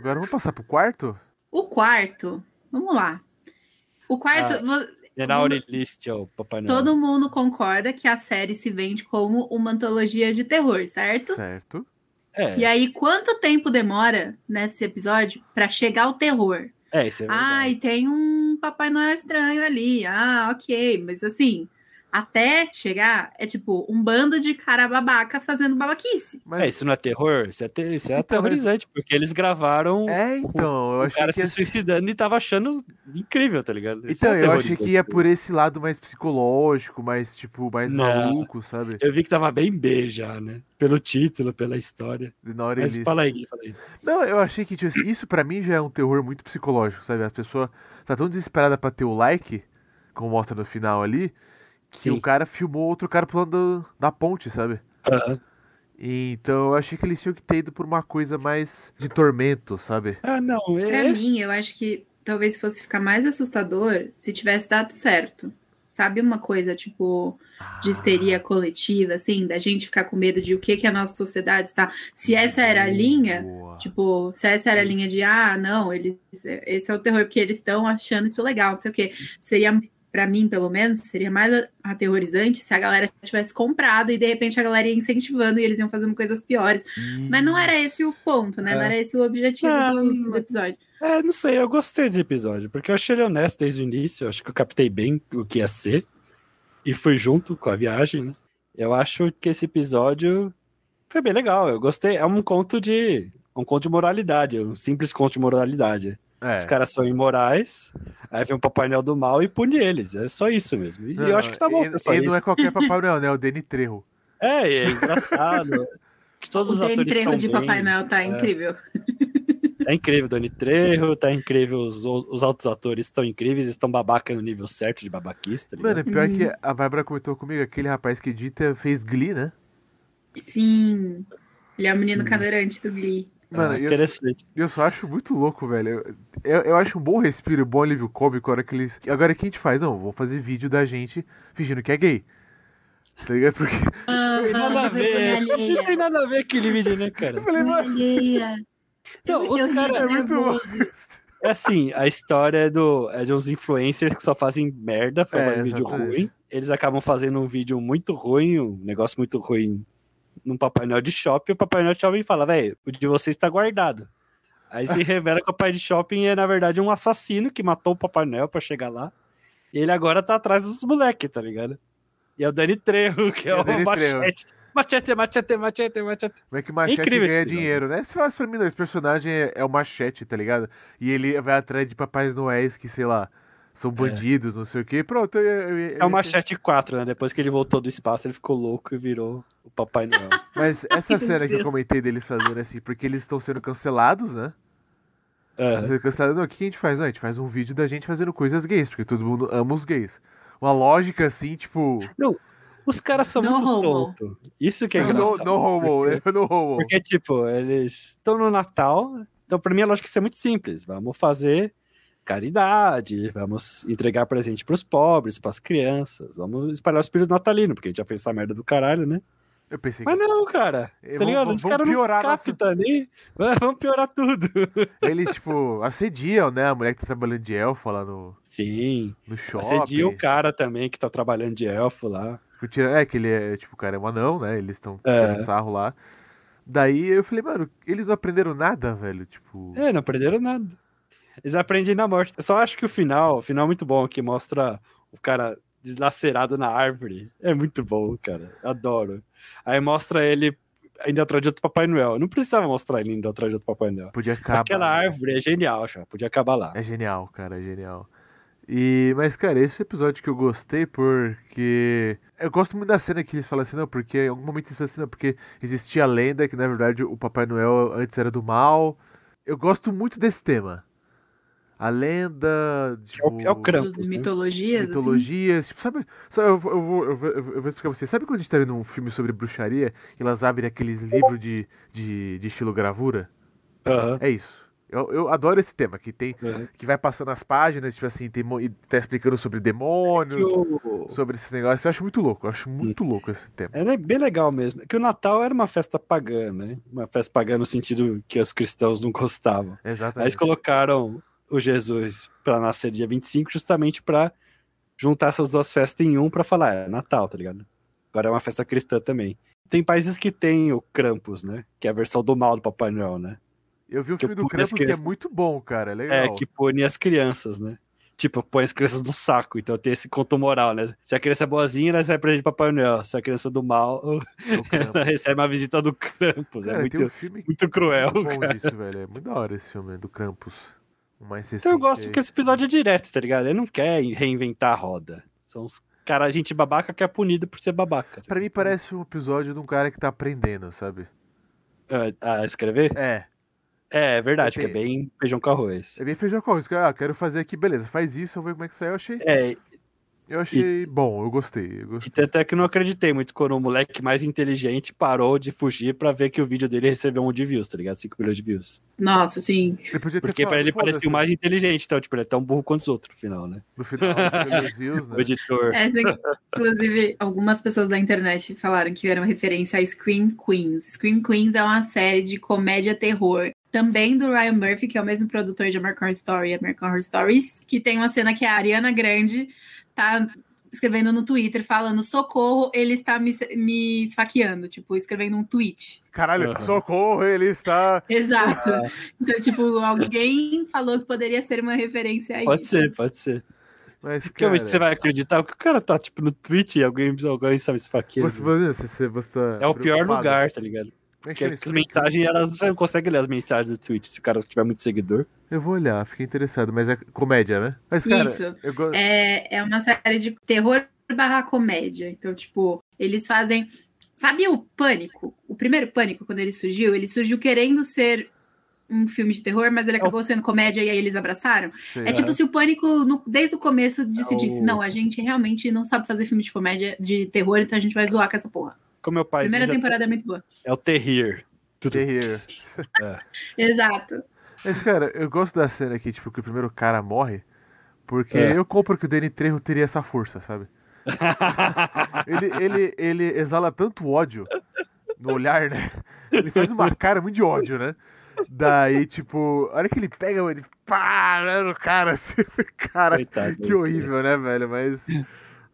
Agora vamos passar pro quarto? O quarto, vamos lá. O quarto, Ah. General List, ó, Papai Noel. todo mundo concorda que a série se vende como uma antologia de terror, certo? Certo. É, E aí, quanto tempo demora nesse episódio pra chegar o terror? é, isso é verdade. Ah, e tem um Papai Noel estranho ali. Ah, ok. Mas assim, até chegar, é tipo um bando de cara babaca fazendo babaquice. Mas É, isso não é terror? Isso é, te- isso é Então, mas- aterrorizante, porque eles gravaram É, então, eu o achei cara que se ia... suicidando e tava achando incrível, tá ligado? Isso Então, é eu achei que ia por esse lado mais psicológico, mais, tipo, mais Não. maluco, sabe? Eu vi que tava bem B já, né? Pelo título, pela história. Na hora Mas eles... fala aí, fala aí. Não, eu achei que, tipo assim, isso pra mim já é um terror muito psicológico, sabe? A pessoa tá tão desesperada pra ter o like, como mostra no final ali, que Sim. o cara filmou outro cara pulando da ponte, sabe? E, então eu achei que eles tinham que ter ido por uma coisa mais de tormento, sabe? Ah, não. Pra esse- mim, eu acho que talvez fosse ficar mais assustador se tivesse dado certo. Sabe uma coisa, tipo, de histeria coletiva, assim, da gente ficar com medo de o que, que a nossa sociedade está. Se essa era a linha, Boa. Tipo, se essa era a linha de, ah, não, eles, esse é o terror porque eles estão achando isso legal, não sei o quê. Seria, pra mim, pelo menos, seria mais aterrorizante se a galera tivesse comprado e de repente a galera ia incentivando e eles iam fazendo coisas piores. Mas não era esse o ponto, né? Não É. era esse o objetivo Não, do, não. do episódio. É, não sei, eu gostei desse episódio, porque eu achei ele honesto desde o início, eu acho que eu captei bem o que ia ser, e fui junto com a viagem, né? Eu acho que esse episódio foi bem legal, eu gostei, é um conto de um conto de moralidade, um simples conto de moralidade. É. Os caras são imorais, aí vem o Papai Noel do mal e pune eles, é só isso mesmo. E Não, eu acho que tá bom ele, ele isso. não é qualquer Papai Noel, né? É o Danny Trejo. É, é engraçado. que todos O os Danny atores Trejo de bem. Papai Noel tá incrível. Tá incrível, Dani Trejo, tá incrível, os, o- os outros atores estão incríveis, estão babaca no nível certo de babaquista. tá Mano, é pior Uhum. que a Bárbara comentou comigo, aquele rapaz que edita fez Glee, né? Sim. Ele é o menino Hum. cadeirante do Glee. Mano, Ah, eu- interessante. Eu só acho muito louco, velho. Eu, eu acho um bom respiro, um bom alívio cômico a hora que eles. Agora o que a gente faz? Não, vamos fazer vídeo da gente fingindo que é gay. Tá ligado? Porque. Ah, Tem nada a ver. Não tem nada a ver aquele vídeo, né, cara? Eu falei, mano. Não, Eu- os eu caras- É muito nervoso. É assim, a história é, do, é de uns influencers que só fazem merda, É, fazem vídeo ruim. Eles acabam fazendo um vídeo muito ruim, um negócio muito ruim num Papai Noel de shopping, o Papai Noel de shopping fala, velho, o de vocês tá guardado. Aí se revela que o Papai de shopping é, na verdade, um assassino que matou o Papai Noel pra chegar lá. E ele agora tá atrás dos moleques, tá ligado? E é o Dani Trejo, que é, É o machete. Machete, machete, machete, machete. Como é que Machete Incrível ganha dinheiro, né? Se falasse pra mim, não, esse personagem é, é o Machete, tá ligado? E ele vai atrás de papais noéis que, sei lá, são bandidos, não sei o quê. Pronto, eu, eu, eu, É o Machete 4, né? Depois que ele voltou do espaço, ele ficou louco e virou o Papai Noel. Mas essa cena que eu comentei deles fazendo assim, porque eles estão sendo cancelados, né? Aham. Sendo cancelados, não, o que a gente faz? Não, a gente faz um vídeo da gente fazendo coisas gays, porque todo mundo ama os gays. Uma lógica assim, tipo. Os caras são No muito tontos. Isso que é engraçado. no homo, porque, é no homo. porque, tipo, eles estão no Natal. Então, pra mim, a lógica é muito simples. Vamos fazer caridade, vamos entregar presente pros pobres, pras crianças, vamos espalhar o espírito natalino, porque a gente já fez essa merda do caralho, né? Eu pensei Mas que não, cara. Tá vão- ligado? Os caras não nossa-. Vamos piorar tudo. eles, tipo, assediam, né? A mulher que tá trabalhando de elfa lá no, Sim. no shopping. Assedia o cara também que tá trabalhando de elfo lá. É, que ele é, tipo, o cara é um anão, né? Eles estão É. tirando sarro lá. Daí eu falei, mano, eles não aprenderam nada, velho. Tipo. É, não aprenderam nada. Eles aprendem na morte. Eu só acho que o final, o final é muito bom, que mostra o cara deslacerado na árvore. É muito bom, cara. Adoro. Aí mostra ele indo atrás de outro Papai Noel. Não precisava mostrar ele indo atrás de outro Papai Noel. Podia acabar. Aquela árvore é genial, já. Podia acabar lá. É genial, cara, é genial. E, mas, cara, esse episódio que eu gostei porque. Eu gosto muito da cena que eles falam assim, não, porque em algum momento eles falam assim, não, porque existia a lenda que na verdade o Papai Noel antes era do mal. Eu gosto muito desse tema. A lenda. É o- Tipo, é o Krampus, né? mitologias, assim. mitologias. Tipo, sabe, sabe eu, vou- eu, vou, eu, vou, eu vou explicar pra você. Sabe quando a gente tá vendo um filme sobre bruxaria e elas abrem aqueles livros de, de, de estilo gravura? Aham, É isso. Eu, eu adoro esse tema, que tem aham. que vai passando as páginas, tipo assim, tem, e tá explicando sobre demônio, Que o- sobre esses negócios. Eu acho muito louco, eu acho muito louco esse tema. É bem legal mesmo. Que o Natal era uma festa pagã, né? Uma festa pagã no sentido que os cristãos não gostavam. Aí Exatamente. eles colocaram o Jesus para nascer dia 25 justamente para juntar essas duas festas em um para falar, é Natal, tá ligado? Agora é uma festa cristã também. Tem países que tem o Krampus, né? Que é a versão do mal do Papai Noel, né? Eu vi um que filme do Krampus que é muito bom, cara, é legal. É, que pune as crianças, né? Tipo, põe as crianças no saco. Então tem esse conto moral, né? Se a criança é boazinha, ela recebe presente de Papai Noel. Se a criança é do mal, O ela recebe uma visita do Krampus. Cara, é muito, um muito cruel, muito bom cara. disso, velho. É muito da hora esse filme do Krampus. Recente. Então eu gosto aí. que esse episódio é direto, tá ligado? Ele não quer reinventar a roda. São os caras, gente babaca que é punida por ser babaca. tá Pra mim parece um episódio de um cara que tá aprendendo, sabe? Ah, a escrever? É. É, é verdade, Tem- que é bem feijão com arroz. É bem feijão com arroz. Ah, quero fazer aqui, beleza. Faz isso, eu vou ver como é que sai. Eu achei, É, eu achei bom, eu gostei. Eu e gostei. tanto é que eu não acreditei muito quando o moleque mais inteligente parou de fugir pra ver que o vídeo dele recebeu um de views, tá ligado? 5 milhões de views. Nossa, sim. Porque pra falado, ele parecia o mais inteligente, então, tipo, ele é tão burro quanto os outros, no final, né? No final, views, né? O editor. Essa, inclusive, algumas pessoas da internet falaram que era uma referência a Scream Queens. Scream Queens é uma série de comédia terror. Também do Ryan Murphy, que é o mesmo produtor de American Horror Story e American Horror Stories, que tem uma cena que a Ariana Grande tá escrevendo no Twitter, falando socorro, ele está me, me esfaqueando, tipo, escrevendo um tweet. Caralho, Aham. socorro, ele está. Exato. Então, tipo, alguém falou que poderia ser uma referência a Pode isso. ser, pode ser. Mas, Porque realmente cara, você vai acreditar que o cara tá, tipo, no Twitch e alguém, alguém sabe esfaqueando. Você, você, você, você tá É o pior lugar, tá ligado? É que as mensagens, elas você não consegue ler as mensagens do Twitch se o cara tiver muito seguidor. Eu vou olhar, fiquei interessado, mas é comédia, né? Mas, cara, Isso. eu gosto. É, é uma série de terror barra comédia. Então, tipo, eles fazem. Sabe o Pânico? O primeiro Pânico, quando ele surgiu, ele surgiu querendo ser um filme de terror, mas ele acabou sendo comédia e aí eles abraçaram. É tipo se o Pânico, no- desde o começo, decidisse: o- não, a gente realmente não sabe fazer filme de comédia, de terror, então a gente vai zoar com essa porra. Como meu pai Primeira diz, é- temporada é muito boa. é o. Stay here. É. Exato. Mas, cara, eu gosto da cena aqui, tipo, que o primeiro cara morre, porque É. eu compro que o Danny Trejo teria essa força, sabe? Ele, ele, ele exala tanto ódio no olhar, né? Ele faz uma cara muito de ódio, né? Daí, tipo, a hora que ele pega, ele pá, né, no cara, assim, cara, Coitado, que horrível, né, velho? Mas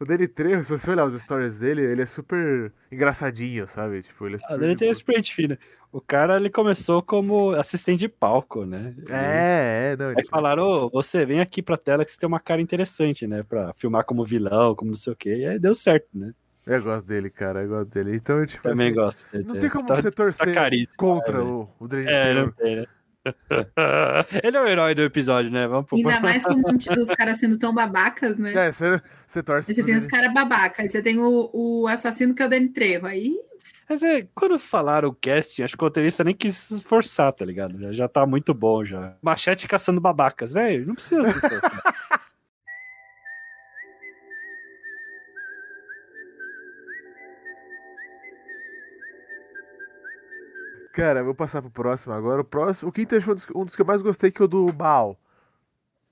o Danny Trejo, se você olhar os stories dele, ele é super engraçadinho, sabe? Tipo, ele é super... A dele tem de super gente fina. O cara, ele começou como assistente de palco, né? É, é, não, ele... Aí falaram, ô, você vem aqui pra tela que você tem uma cara interessante, né? Pra filmar como vilão, como não sei o quê. E aí deu certo, né? Eu gosto dele, cara, eu gosto dele. Então, tipo, Também assim, gosto. dele, Não é. tem como Tá- você torcer caríssimo, contra né, o, o Danny É, Trejo. não tem, né? Ele é o herói do episódio, né? Vamos pro Ainda mais com um monte dos caras sendo tão babacas, né? É, você, você torce Aí você tem os caras babacas, aí você tem o, o assassino que é o Danny Trejo. Aí Mas é, quando falaram o casting, acho que o roteirista nem quis se esforçar, tá ligado? Já, já tá muito bom já. Machete caçando babacas, velho. Não precisa se esforçar. Cara, vou passar pro próximo agora. O próximo, o quinto foi um dos, um dos que eu mais gostei, que é o do Baal.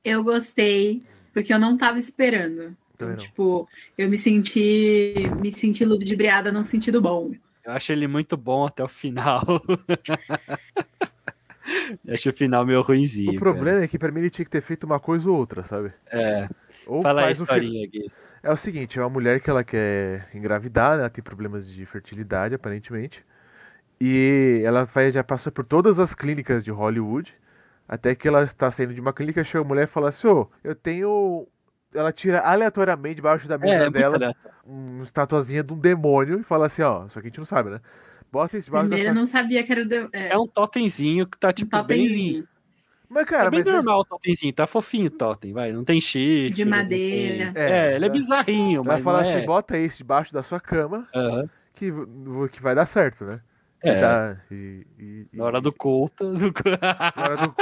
eu gostei, porque eu não tava esperando. Então, tipo, eu me senti me senti ludibriada num sentido bom. Eu acho ele muito bom até o final. Eu acho o final meio ruimzinho. O problema é que pra mim ele tinha que ter feito uma coisa ou outra, sabe? cara. É, Ou fala aí a faz final. historinha aqui. É o seguinte, é uma mulher que ela quer engravidar, né? Ela tem problemas de fertilidade, aparentemente. E ela vai, já passa por todas as clínicas de Hollywood. Até que ela está saindo de uma clínica, chega a mulher e fala assim, ô, eu tenho. Ela tira aleatoriamente debaixo da mesa É, é dela uma estatuazinha de um demônio e fala assim, ó, só que a gente não sabe, né? Bota isso debaixo da Primeiro eu sua... não sabia que era o de- é, É um totemzinho que tá um tipo bem... totemzinho Mas, cara, é bem mas é- normal o totemzinho, tá fofinho o totem, vai. Não tem chifre. De madeira. tem- É, É, ele é ela- bizarrinho, ela mas fala não assim, é... bota isso debaixo da sua cama Aham. que, v- que vai dar certo, né? É, dá- e- e- na hora do culto... do- Na hora do...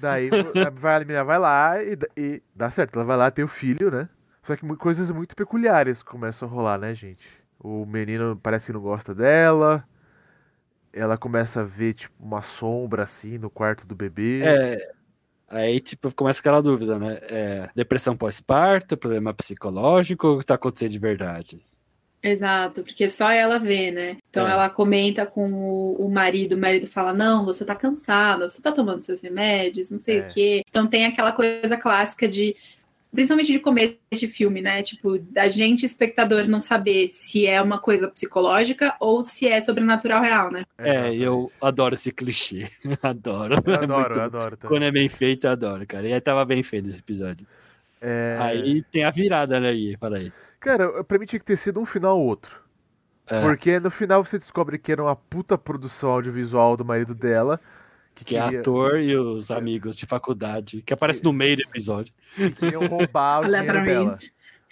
Daí vai, a menina vai lá e, dá- e dá certo. Ela vai lá, tem o filho, né? Só que coisas muito peculiares começam a rolar, né, gente? O menino parece que não gosta dela. Ela começa a ver, tipo, uma sombra assim no quarto do bebê. É, aí, tipo, começa aquela dúvida, né? É, depressão pós-parto, problema psicológico, o que tá acontecendo de verdade? Exato, porque só ela vê, né? Então É. ela comenta com o, o marido, o marido fala: Não, você tá cansada, você tá tomando seus remédios, não sei É. o quê. Então tem aquela coisa clássica de, principalmente de começo de filme, né? Tipo, da gente, espectador, não saber se é uma coisa psicológica ou se é sobrenatural real, né? É, exatamente. eu adoro esse clichê. adoro. Eu É adoro, muito- eu adoro também. Quando é bem feito, eu adoro, cara. E aí tava bem feito esse episódio. É, Aí tem a virada, né, aí, fala aí. Cara, pra mim tinha que ter sido um final ou outro. É, Porque no final você descobre que era uma puta produção audiovisual do marido dela. Que, que é queria, ator e os amigos de faculdade, que aparece no meio do episódio. que queriam roubar o dinheiro dela.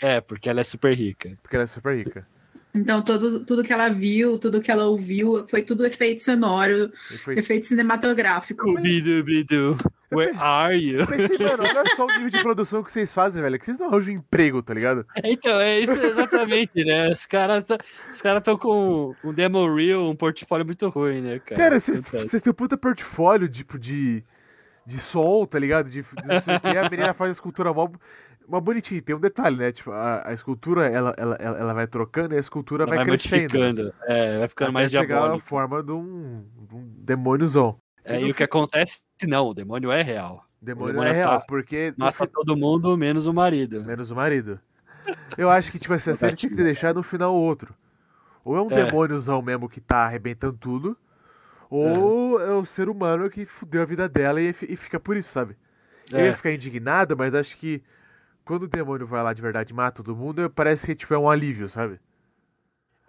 É, porque ela é super rica. Porque ela é super rica. Então, todo, tudo que ela viu, tudo que ela ouviu, foi tudo efeito sonoro, foi efeito cinematográfico. Bidu, bidu, where are you? Eu pensei, mano, olha só o nível de produção que vocês fazem, velho. Que vocês não arranjam um emprego, tá ligado? Então, é isso exatamente, né? Os caras tá- os cara estão com um demo reel, um portfólio muito ruim, né, cara? Cara, vocês têm um puta portfólio, tipo, de, de som, tá ligado? De, de o quê. A menina faz a escultura mó, mó bonitinha. Tem um detalhe, né? Tipo, a, a escultura, ela, ela, ela, vai trocando e a escultura vai, vai crescendo. modificando, é, vai ficando mais pegar a forma de um, de um demôniozão. É, e o que acontece, não, o demônio é real. Demônio, demônio é real, tá- porque... Mata fi- todo mundo, menos o marido. Menos o marido. Eu acho que, tipo assim, a série tinha que ter deixado no final outro. Ou é um É. demôniozão mesmo que tá arrebentando tudo, ou é o ser humano que fudeu a vida dela e, e fica por isso, sabe? Eu É. ia ficar indignado, mas acho que quando o demônio vai lá de verdade e mata todo mundo, parece que tipo, é um alívio, sabe?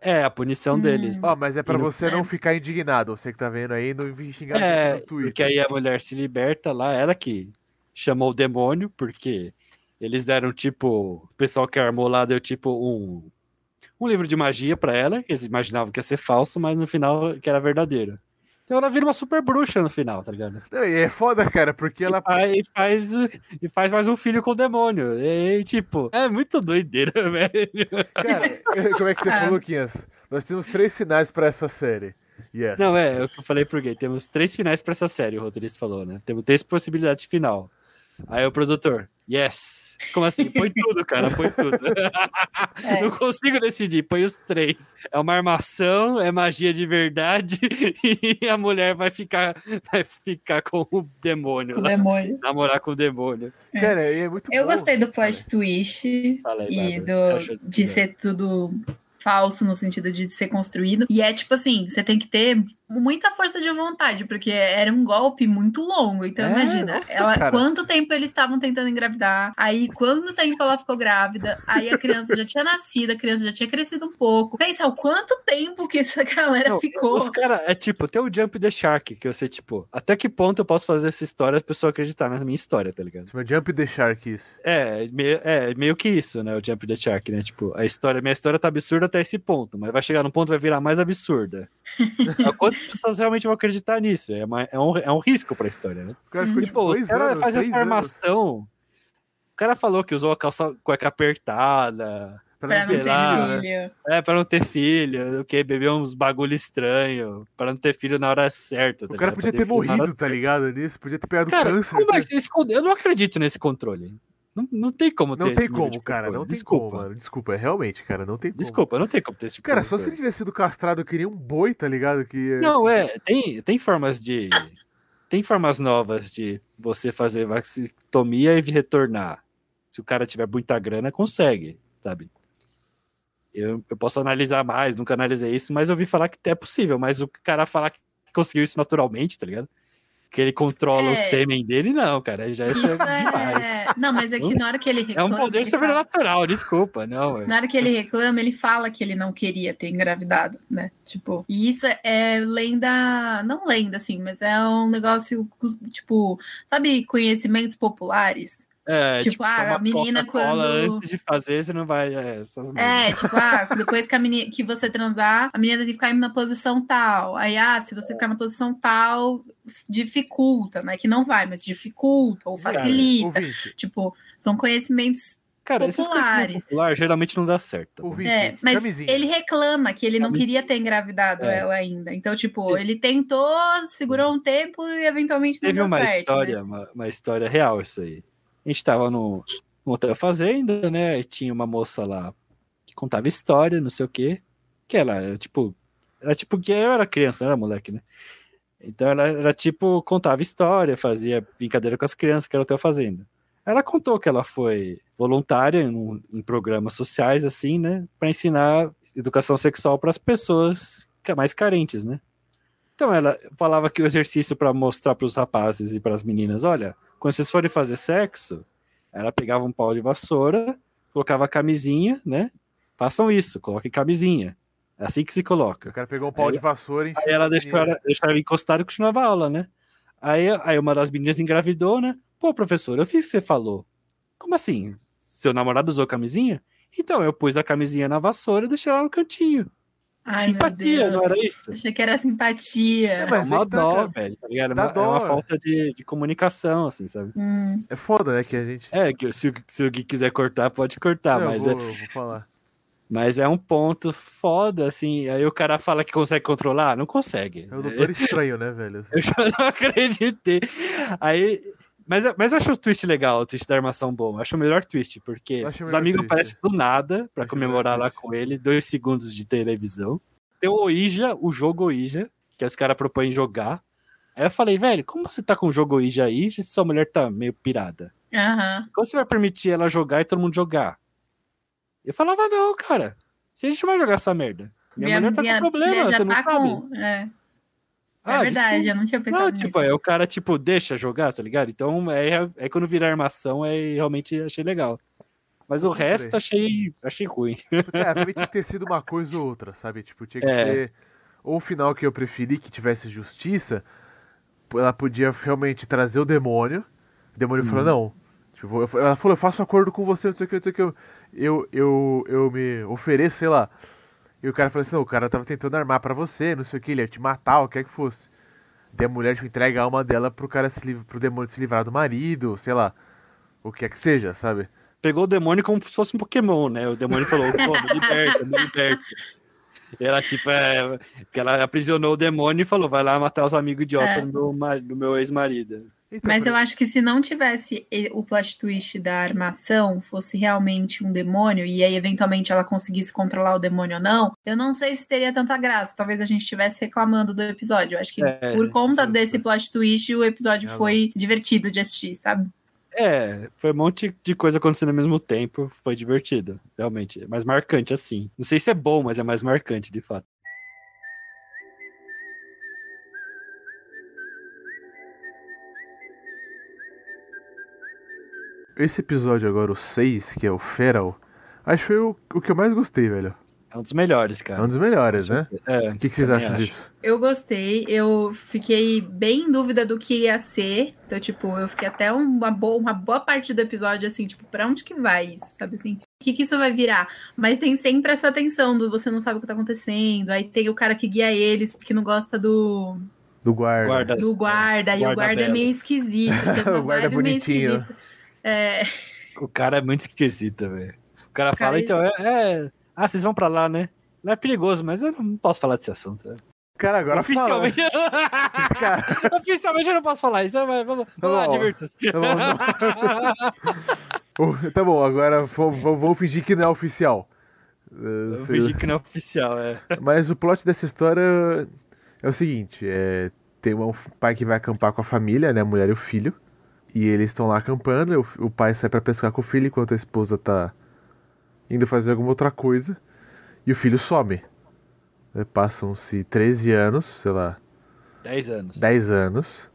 É, a punição Hum. deles. Ó, mas é pra no- você não É. ficar indignado, você que tá vendo aí, não vir xingar É, no Twitter. porque aí a mulher se liberta lá, ela que chamou o demônio, porque eles deram tipo. O pessoal que armou lá deu tipo um, um livro de magia pra ela, que eles imaginavam que ia ser falso, mas no final que era verdadeiro. Então ela vira uma super bruxa no final, tá ligado? Não, e é foda, cara, porque ela. E faz, e faz, e faz mais um filho com o demônio. E, tipo, é muito doideira, velho. Cara, como é que você Ah. falou, Luquinhas? Nós temos três finais pra essa série. Yes. Não, é, eu falei pro gay. Temos três finais pra essa série, o roteirista falou, né? Temos três possibilidades de final. Aí o produtor, yes. Como assim? Põe tudo, cara, põe tudo. É. Não consigo decidir, põe os três. É uma armação, é magia de verdade e a mulher vai ficar, vai ficar com o demônio O lá, demônio. namorar com o demônio. Cara, e é muito Eu bom, gostei do cara. plot twist Fala aí, e Bárbara, do, de ser tudo falso no sentido de ser construído. E é tipo assim, você tem que ter muita força de vontade, porque era um golpe muito longo. Então É, imagina, nossa, ela- quanto tempo eles estavam tentando engravidar, aí quanto tempo ela ficou grávida, aí a criança já tinha nascido, a criança já tinha crescido um pouco. Pensa, o quanto tempo que essa galera Não, ficou. Os caras, é tipo, tem o Jump the Shark, que eu sei, tipo, até que ponto eu posso fazer essa história as pessoas acreditar na minha história, tá ligado? Chama Jump the Shark isso. É, meio, é, meio que isso, né? O Jump the Shark, né? Tipo, a história, minha história tá absurda até esse ponto, mas vai chegar num ponto que vai virar mais absurda. Então, Quantas pessoas realmente vão acreditar nisso? É, uma- é um, é um risco pra história, né? O cara ficou tipo pô, o cara anos, faz essa anos armação. O cara falou que usou a calça cueca apertada, pra Pra não ter ter lá, filho, né? filho. é, pra não ter filho, o que? Beber uns bagulho estranho, pra não ter filho na hora certa. tá O cara ligado? podia ter hora morrido, tá ligado? Nisso, podia ter pegado Cara, câncer. como vai ser esconder? Eu não acredito nesse controle. Não, não tem como ter Não tem como, cara. Não tem Desculpa. como, mano. Desculpa, é realmente, cara. Não tem como. Desculpa, não tem como ter esse tipo Cara, só se ele tivesse sido castrado que nem um boi, tá ligado? Que... Não, é, tem, tem formas de. Tem formas novas de você fazer vasectomia e retornar. Se o cara tiver muita grana, consegue, sabe? Eu, eu posso analisar mais, nunca analisei isso, mas eu ouvi falar que é possível. Mas o cara falar que conseguiu isso naturalmente, tá ligado? Que ele controla É. o sêmen dele, não, cara. Já é Isso demais. é... Não, mas é que na hora que ele É reclama. um poder ele fala- sobrenatural, desculpa, não. é- Na hora que ele reclama, ele fala que ele não queria ter engravidado, né? Tipo, e isso é lenda, não lenda, assim, mas é um negócio, tipo, sabe, conhecimentos populares? É, Tipo, ah, tomar a menina quando- Antes de fazer, você não vai. É, essas É, tipo, ah, depois que, a menina, que você transar, a menina tem que ficar na posição tal. Aí, ah, se você ficar na posição tal, dificulta, não é que não vai, mas dificulta ou Cara, facilita. Ouvinte, Tipo, são conhecimentos Cara, esses populares. conhecimentos popular geralmente não dá certo. tá. É, mas camisinha. ele reclama que ele não Camisinha. queria ter engravidado É. ela ainda. Então, tipo, ele tentou, segurou um tempo e eventualmente não Teve deu uma certo, história, né? uma, uma história real, isso aí. A gente tava no, no hotel fazenda, né? E tinha uma moça lá que contava história, não sei o quê. Que ela era tipo. Era tipo que eu era criança, não era moleque, né? Então ela era tipo, contava história, fazia brincadeira com as crianças que era hotel fazenda. Ela contou que ela foi voluntária em, em programas sociais, assim, né? Para ensinar educação sexual para as pessoas mais carentes, né? Então ela falava que o exercício para mostrar para os rapazes e para as meninas, olha, quando vocês forem fazer sexo, ela pegava um pau de vassoura, colocava a camisinha, né? Façam isso, coloquem camisinha. É assim que se coloca. O cara pegou um pau Aí- de vassoura e enfiou Aí ela deixou ela, deixou ela encostada e continuava a aula, né? Aí, aí uma das meninas engravidou, né? Pô, professor, eu fiz o que você falou. Como assim? Seu namorado usou camisinha? Então, eu pus a camisinha na vassoura e deixei ela no cantinho. Ai, Simpatia, não era isso? Achei que era simpatia. É, É mas uma é tá, dó, cara. velho, tá ligado? É uma, é uma dó. falta de, de comunicação, assim, sabe? Hum, É foda, né, que a gente... É, que se, o- se o Gui quiser cortar, pode cortar, Não, eu mas, vou, é, eu vou falar. Mas é um ponto foda, assim. Aí o cara fala que consegue controlar? Não consegue. É o doutor estranho, né, velho? Eu já não acreditei. Aí. Mas, mas eu acho o twist legal, o twist da armação bom. Eu acho o melhor twist, porque o os melhor amigos twist. aparecem do nada melhor comemorar lá twist. com ele, dois segundos de televisão. Tem o Ouija, o jogo Ouija, que os caras propõem jogar. Aí eu falei, velho, como você tá com o jogo Ouija aí se sua mulher tá meio pirada? aham. Como você vai permitir ela jogar e todo mundo jogar? Eu falava, não, cara. Se a gente vai jogar essa merda. Minha, mulher tá com problema, minha você não tá sabe. com- É, é Ah, verdade, desculpa. eu não tinha pensado Não, nisso. tipo, é o cara, tipo, deixa jogar, tá ligado? Então, é, é quando vira armação, é realmente achei legal. Mas o resto achei, achei ruim. É, pra mim tinha que ter sido uma coisa ou outra, sabe? Tipo, tinha que É. ser. Ou o final que eu preferi, que tivesse justiça, ela podia realmente trazer o demônio. O demônio falou, Uhum. não. Tipo, eu- ela falou, eu faço acordo com você, não sei o que, não sei o que. Eu, eu, eu, eu me ofereço, sei lá. E o cara falou assim, não, o cara tava tentando armar pra você, não sei o que, ele ia te matar, o que é que fosse. Daí a mulher tipo, entrega a alma dela pro cara se livrar, pro demônio se livrar do marido, sei lá. O que é que seja, sabe? Pegou o demônio como se fosse um Pokémon, né? O demônio falou, pô, me liberta, me liberta. Ela, tipo, é. Que ela aprisionou o demônio e falou: vai lá matar os amigos idiotas É. do meu, do meu ex-marido. Mas eu acho que se não tivesse o plot twist da armação, fosse realmente um demônio, e aí eventualmente ela conseguisse controlar o demônio ou não, eu não sei se teria tanta graça. Talvez a gente estivesse reclamando do episódio. Eu acho que É, por conta desse plot twist, o episódio É, foi divertido de assistir, sabe? É, foi um monte de coisa acontecendo ao mesmo tempo. Foi divertido, realmente. É mais marcante, assim. Não sei se é bom, mas é mais marcante, de fato. Esse episódio agora, o 6, que é o Feral, acho que foi o, o que eu mais gostei, velho. É um dos melhores, É cara. um dos melhores, né? É, O que, que vocês acham acho. disso? Eu gostei, eu fiquei bem em dúvida do que ia ser. Então, tipo, eu fiquei até uma boa, uma boa parte do episódio, assim, tipo, pra onde que vai isso, sabe assim? O que que isso vai virar? Mas tem sempre essa tensão do você não sabe o que tá acontecendo. Aí tem o cara que guia eles, que não gosta do, Do guarda. Guarda. do guarda, e o Guarda é meio esquisito. O guarda meio bonitinho. esquisita. É, O cara é muito esquisito, velho. O cara O cara fala, é- então, é, é- Ah, vocês vão pra lá, né? Lá é perigoso, mas eu não posso falar desse assunto. Cara, agora fala. Oficialmente. Cara, Oficialmente eu não posso falar isso. Mas vamos, Tá vamos lá, divirta-se. Oh, tá bom, agora vou- vou- vamos fingir que não é oficial. Uh, Eu se- fingi que não é oficial, é. Mas o plot dessa história é o seguinte: é, tem um pai que vai acampar com a família, né? A mulher e o filho. E eles estão lá acampando. O, o pai sai pra pescar com o filho enquanto a esposa tá indo fazer alguma outra coisa. E o filho some. É, Passam-se 13 anos, sei lá, 10 anos. 10 anos.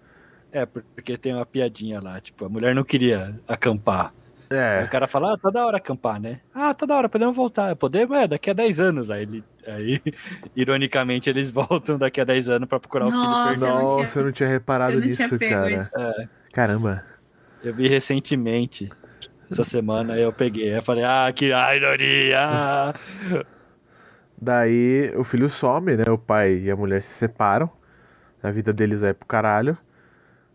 É, porque tem uma piadinha lá, tipo, a mulher não queria acampar. Aí É, o cara fala, ah, tá da hora acampar, né? Ah, tá da hora, podemos voltar. Podemos, é, daqui a 10 anos. Aí, ele, aí ironicamente, eles voltam daqui a 10 anos pra procurar o filho Nossa, perdido. eu não tinha- nossa, eu não tinha reparado eu não tinha nisso, pego cara. isso. É, Caramba. eu vi recentemente, essa semana, eu peguei. Eu falei, ah, que ironia! Daí o filho some, né? O pai e a mulher se separam. A vida deles vai pro caralho.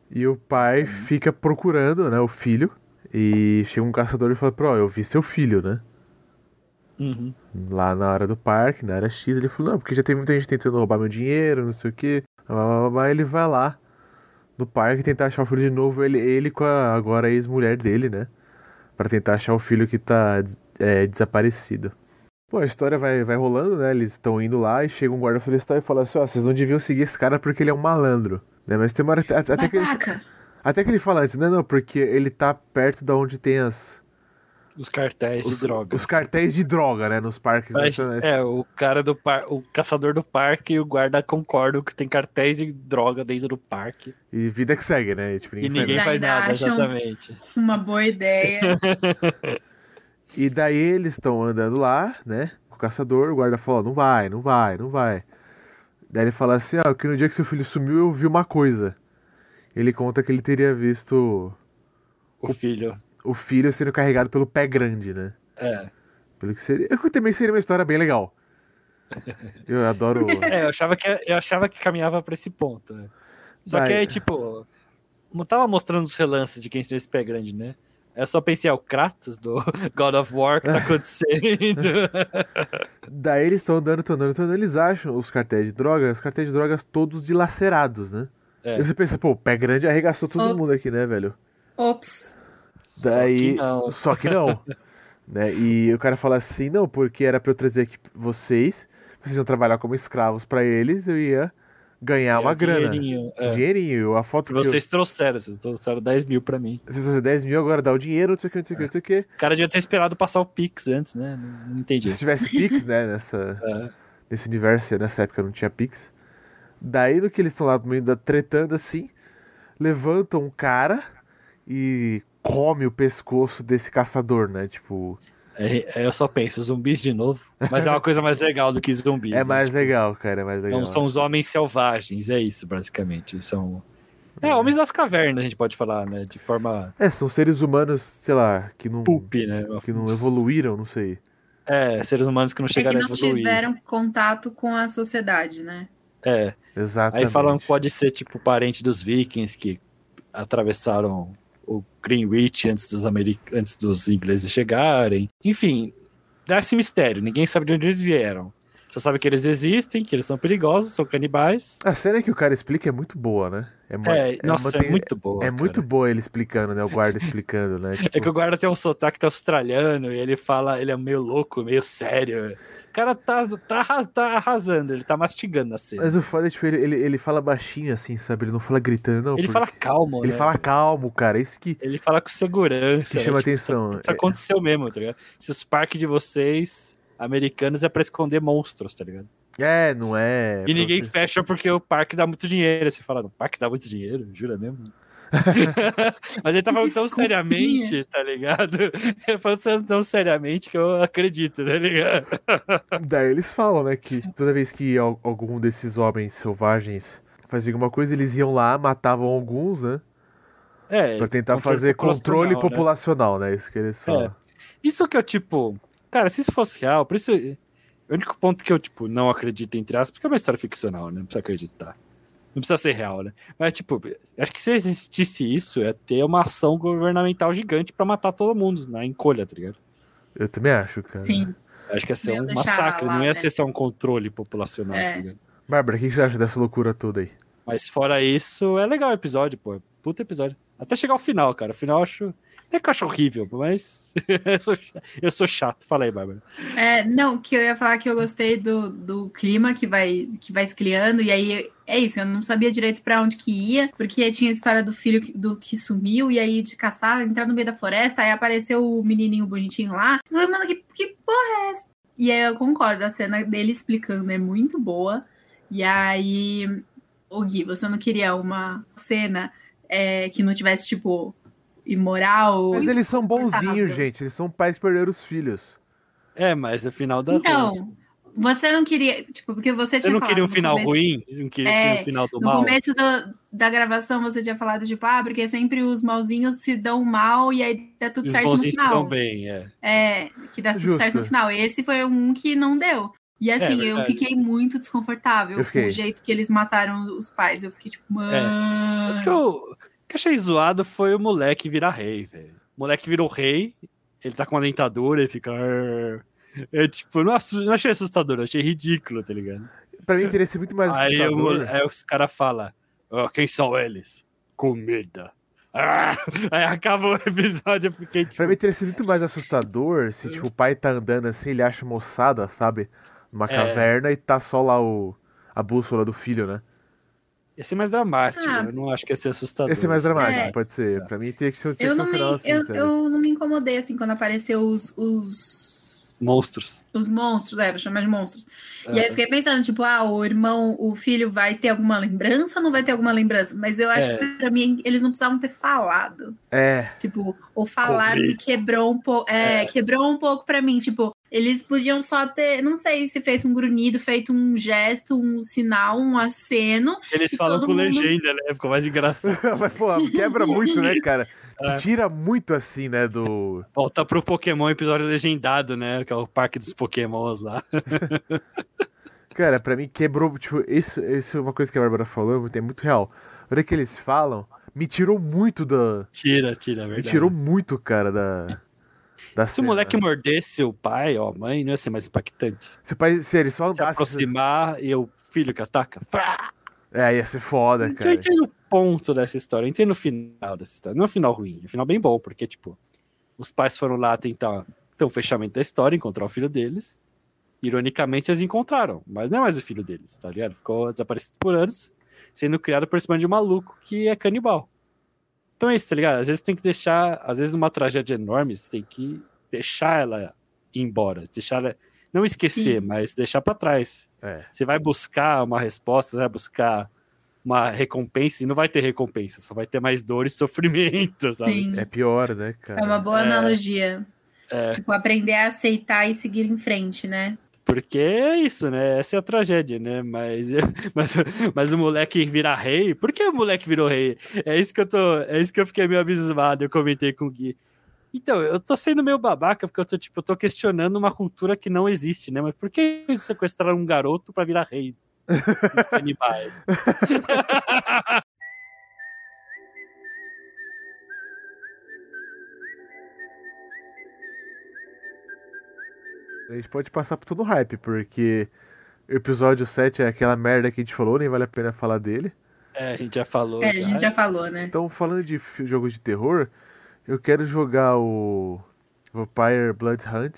E o pai fica procurando, né, o filho. E chega um caçador e fala, pro, eu vi seu filho, né? Uhum. Lá na hora do parque, na área X, ele falou, não, porque já tem muita gente tentando roubar meu dinheiro, não sei o quê. Aí ele vai lá no parque tentar achar o filho de novo, ele, ele com a agora ex-mulher dele, né? Pra tentar achar o filho que tá é, desaparecido. Pô, a história vai, vai rolando, né? Eles estão indo lá e chega um guarda florestal e fala assim, ó, vocês não deviam seguir esse cara porque ele é um malandro. Né? Mas tem uma hora, até, até que ele, até que ele fala antes, não, não, porque ele tá perto da onde tem as... Os cartéis Os, de drogas. os cartéis de droga, né? Nos parques Parece- nacionais. é, o cara do par... o caçador do parque e o guarda concordam que tem cartéis de droga dentro do parque. E vida que segue, né? E, tipo, E ninguém ninguém faz Eles faz ainda nada, acham- exatamente. Uma boa ideia. E daí eles estão andando lá, né? Com o caçador, o guarda fala, não vai, não vai, não vai. Daí ele fala assim, ó, que no dia que seu filho sumiu eu vi uma coisa. Ele conta que ele teria visto O filho. O filho sendo carregado pelo pé grande, né? É. Pelo que seria. Eu também seria uma história bem legal. Eu adoro. É, eu achava que, eu achava que caminhava pra esse ponto. né? Só que Vai. aí, tipo, não tava mostrando os relances de quem seria esse pé grande, né? Eu só pensei, é o Kratos do God of War que tá acontecendo. Daí eles estão andando, estão andando, estão andando, eles acham os cartéis de drogas, os cartéis de drogas todos dilacerados, né? É. E você pensa, pô, o pé grande arregaçou todo Ops. mundo aqui, né, velho? Ops. Só Daí, que não. só que não. né? E o cara fala assim, não, porque era pra eu trazer aqui vocês, vocês iam trabalhar como escravos pra eles, eu ia ganhar É uma grana. dinheirinho, é. dinheirinho, a foto vocês trouxeram, vocês trouxeram 10 mil pra mim. eu, vocês trouxeram 10 mil, agora dá o dinheiro, não sei o que, não sei o que, não sei o que. O cara devia ter esperado passar o Pix antes, né? Não, não entendi. Se tivesse Pix, né, nessa, É. nesse universo, nessa época não tinha Pix. Daí, no que eles estão lá no meio da tretando assim, levantam um cara e come o pescoço desse caçador, né? Tipo, É, é, eu só penso, zumbis de novo. Mas é uma coisa mais legal do que zumbis. é né? mais Tipo, legal, cara, é mais legal. Não são os homens selvagens, é isso, basicamente. São. É, homens das cavernas, a gente pode falar, né? De forma É, são seres humanos, sei lá, que não, pulp, né? que não evoluíram, não sei. É, seres humanos que não É que chegaram não a evoluir. tiveram contato com a sociedade, né? É. Exatamente. Aí falam que pode ser, tipo, parente dos vikings que atravessaram o Greenwich antes dos, antes dos ingleses chegarem. Enfim, dá esse mistério. Ninguém sabe de onde eles vieram. Só sabe que eles existem, que eles são perigosos, são canibais. A cena que o cara explica é muito boa, né? mo- É, uma- nossa, é tem- muito boa. É muito cara. boa ele explicando, né? O guarda explicando, né? É Tipo, que o guarda tem um sotaque australiano e ele fala, ele é meio louco, meio sério. O cara tá, tá, tá arrasando, ele tá mastigando a cena. Mas o foda é, tipo, ele, ele, ele fala baixinho, assim, sabe? Ele não fala gritando, não. Ele porque- fala calmo, Ele né? fala calmo, cara. Isso que, Ele fala com segurança. que né? chama Tipo, atenção. Isso aconteceu mesmo, tá ligado? Esses parques de vocês, americanos, é pra esconder monstros, tá ligado? É, não é. e ninguém você- fecha porque o parque dá muito dinheiro. Você fala, o parque dá muito dinheiro? Jura mesmo? Mas ele tá falando tão seriamente, tá ligado? Ele falando tão seriamente que eu acredito, tá ligado? Daí eles falam, né, que toda vez que al- algum desses homens selvagens fazia alguma coisa, eles iam lá, matavam alguns, né? É, Pra tentar controle fazer controle populacional, né? populacional, né? Isso que eles falam. Isso que eu, tipo. Cara, se isso fosse real, por isso. O único ponto que eu, tipo, não acredito, entre aspas, porque é uma história ficcional, né? Não precisa acreditar. Não precisa ser real, né? Mas, tipo, acho que se existisse isso, ia ter uma ação governamental gigante pra matar todo mundo na encolha, tá ligado? Eu também acho, cara. Sim. Acho que ia ser um massacre, lá, não ia né? ser só um controle populacional, É. tá ligado? Bárbara, o que você acha dessa loucura toda aí? Mas fora isso, é legal o episódio, pô. Puta episódio. Até chegar ao final, cara. O final eu acho. É que eu acho horrível, mas eu, sou, eu sou chato. Fala aí, Bárbara. É, não, que eu ia falar que eu gostei do, do clima que vai, que vai escriando, e aí é isso, eu não sabia direito pra onde que ia, porque tinha a história do filho que, do que sumiu, e aí de caçar, entrar no meio da floresta, aí apareceu o menininho bonitinho lá. Falei, mano, que, que porra é essa? E aí eu concordo, a cena dele explicando é muito boa. E aí, o Gui, você não queria uma cena é, que não tivesse, tipo, imoral? Mas eles são bonzinhos, gente. Eles são pais que perderam os filhos. É, mas o final da. Então, você não queria, tipo, porque você, Você tinha não queria um no final começo- ruim? Não queria, É, queria um final do No mal? começo do- da gravação você tinha falado, tipo, ah, porque sempre os malzinhos se dão mal e aí dá tudo Os certo no bonzinhos se dão final. bem, é. É, que dá tudo Justo. certo no final. Esse foi um que não deu. E assim, eu verdade. fiquei muito desconfortável Eu fiquei. com o jeito que eles mataram os pais. Eu fiquei tipo, mano. O que eu, que eu achei zoado foi o moleque virar rei, velho. O moleque virou rei, ele tá com uma dentadura e fica. É tipo, não, não achei assustador, eu achei ridículo, tá ligado? Pra mim teria sido muito mais Aí, assustador. mole- aí os caras falam: "Ah, quem são eles? Comida. Ah! Aí acaba o episódio, eu fiquei tipo. Pra mim teria sido muito mais assustador se, tipo, o pai tá andando assim, ele acha moçada, sabe? Numa É. caverna e tá só lá o, a bússola do filho, né? Ia ser mais dramático, Ah. eu não acho que ia ser assustador. Esse é mais dramático, É. pode ser. Pra mim teria que ser, tinha Eu que ser um não, me, final assim, eu, eu não me incomodei assim quando apareceu os, os, Monstros. os monstros, é, vou chamar de monstros. E aí É. eu fiquei pensando, tipo, ah, o irmão, o filho vai ter alguma lembrança ou não vai ter alguma lembrança? Mas eu acho É. que pra mim eles não precisavam ter falado. É, Tipo, ou falar Comer. me quebrou um pouco. É, É. quebrou um pouco pra mim. Tipo, eles podiam só ter, não sei se feito um grunhido, feito um gesto, um sinal, um aceno. Eles falam com mundo- legenda, né? Ficou mais engraçado. mas pô, quebra muito, né, cara? É. Te tira muito assim, né, do... Volta pro Pokémon episódio legendado, né? Que é o parque dos Pokémons lá. Cara, pra mim quebrou, tipo, isso, isso é uma coisa que a Bárbara falou, é muito real. A hora que eles falam, me tirou muito da... Tira, tira, é Me verdade. tirou muito, cara, da... da Se o cena. moleque mordesse o pai, ó, mãe, não ia ser mais impactante. Se o pai, se ele só Se andasse... aproximar e o filho que ataca. Fá! É, ia ser foda, Eu cara. entendo o ponto dessa história, eu entendo o final dessa história. Não é um final ruim, é um final bem bom, porque, tipo, os pais foram lá tentar ter um fechamento da história, encontrar o filho deles. Ironicamente, eles encontraram, mas não é mais o filho deles, tá ligado? Ficou desaparecido por anos, sendo criado por cima de um maluco que é canibal. Então é isso, tá ligado? Às vezes tem que deixar, às vezes numa tragédia enorme, você tem que deixar ela ir embora, deixar ela, não esquecer, Sim. mas deixar pra trás. É. Você vai buscar uma resposta, você vai buscar uma recompensa e não vai ter recompensa, só vai ter mais dor e sofrimento, sabe? Sim. É pior, né, cara? É uma boa É. analogia. É. Tipo, aprender a aceitar e seguir em frente, né? Porque é isso, né? Essa é a tragédia, né? Mas, mas, mas o moleque vira rei. Por que o moleque virou rei? É isso que eu tô. É isso que eu fiquei meio abismado. Eu comentei com o Gui. Então, eu tô sendo meio babaca, porque eu tô, tipo, eu tô questionando uma cultura que não existe, né? Mas por que eles sequestraram um garoto pra virar rei dos canibais? A gente pode passar por todo o hype, porque episódio 7 é aquela merda que a gente falou, nem vale a pena falar dele. É, a gente já falou. É, a já. gente já falou, né? Então, falando de jogos de terror, eu quero jogar o Vampire Blood Hunt.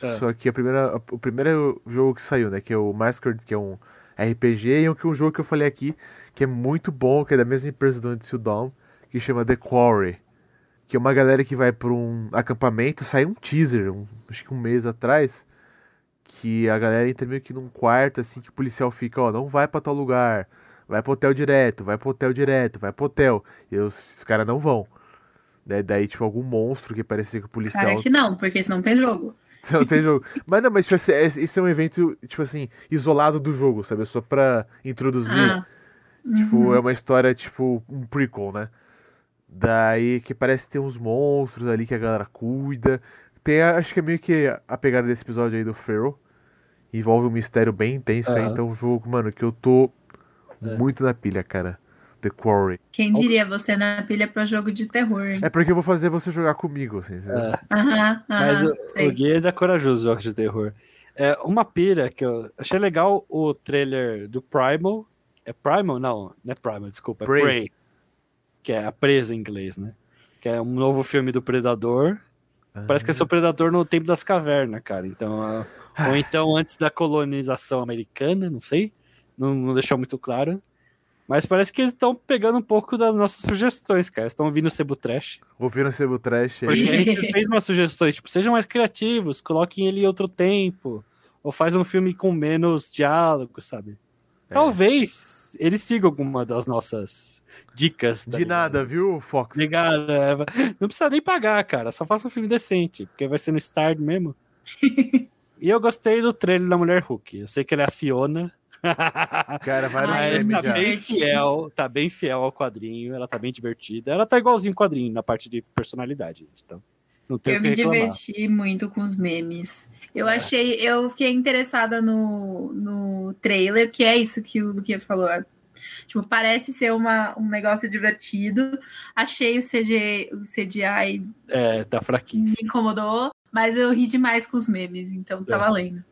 É. Só que a primeira, o primeiro jogo que saiu, né? Que é o Masquerade, que é um RPG, e um, que é um jogo que eu falei aqui, que é muito bom, que é da mesma empresa do Until Dawn, que chama The Quarry. Que é uma galera que vai pra um acampamento, saiu um teaser, um- acho que um mês atrás, que a galera entra meio que num quarto, assim, que o policial fica, ó, não vai pra tal lugar, vai pro hotel direto, vai pro hotel direto, vai pro hotel. E os, os caras não vão. Daí, daí, tipo, algum monstro que parecia que o policial Cara, que não, porque senão tem jogo. não tem jogo. Mas não, mas tipo assim, é- isso é um evento, tipo assim, isolado do jogo, sabe? É Só pra introduzir. Ah, Tipo, uhum. é uma história, tipo, um prequel, né? Daí que parece ter uns monstros ali que a galera cuida. Tem, a- acho que é meio que a pegada desse episódio aí do Feral. Envolve um mistério bem intenso aí. Aham. Então, um jogo, mano, que eu tô É. muito na pilha, cara. The Quarry. Quem diria você na pilha pra jogo de terror, hein? É porque eu vou fazer você jogar comigo, assim. É, Aham, mas aham, o, sei. o Gui é corajoso jogos de terror. É, uma pira que eu achei legal o trailer do Primal. É Primal? Não, não é Primal, desculpa. É Prey. Prey. Que é a presa em inglês, né? Que é um novo filme do Predador. Parece que é o Predador no tempo das cavernas, cara. Então, ah, ou então antes da colonização americana, não sei. Não, não deixou muito claro. Mas parece que eles estão pegando um pouco das nossas sugestões, cara. Estão ouvindo o Cebu Trash. Ouvindo o Sebo Trash Porque aí. a gente fez umas sugestões, tipo, sejam mais criativos, coloquem ele em outro tempo. Ou faz um filme com menos diálogo, sabe? É. Talvez ele siga alguma das nossas dicas. tá De ligado? nada, viu, Fox? Obrigado. é, Não precisa nem pagar, cara. Só faça um filme decente, porque vai ser no Star mesmo. e eu gostei do trailer da Mulher Hulk. Eu sei que ela é a Fiona. Cara, vários Ai, Mas eu tá já. bem fiel, tá bem fiel ao quadrinho, ela tá bem divertida. Ela tá igualzinho o quadrinho na parte de personalidade. Então, não tem Eu me reclamar. diverti muito com os memes. Eu É. achei, eu fiquei interessada no, no trailer, que é isso que o Luquinhas falou. Tipo, parece ser uma, um negócio divertido. Achei o CGI, o CGI É, tá fraquinho. me incomodou, mas eu ri demais com os memes, então tá É. valendo.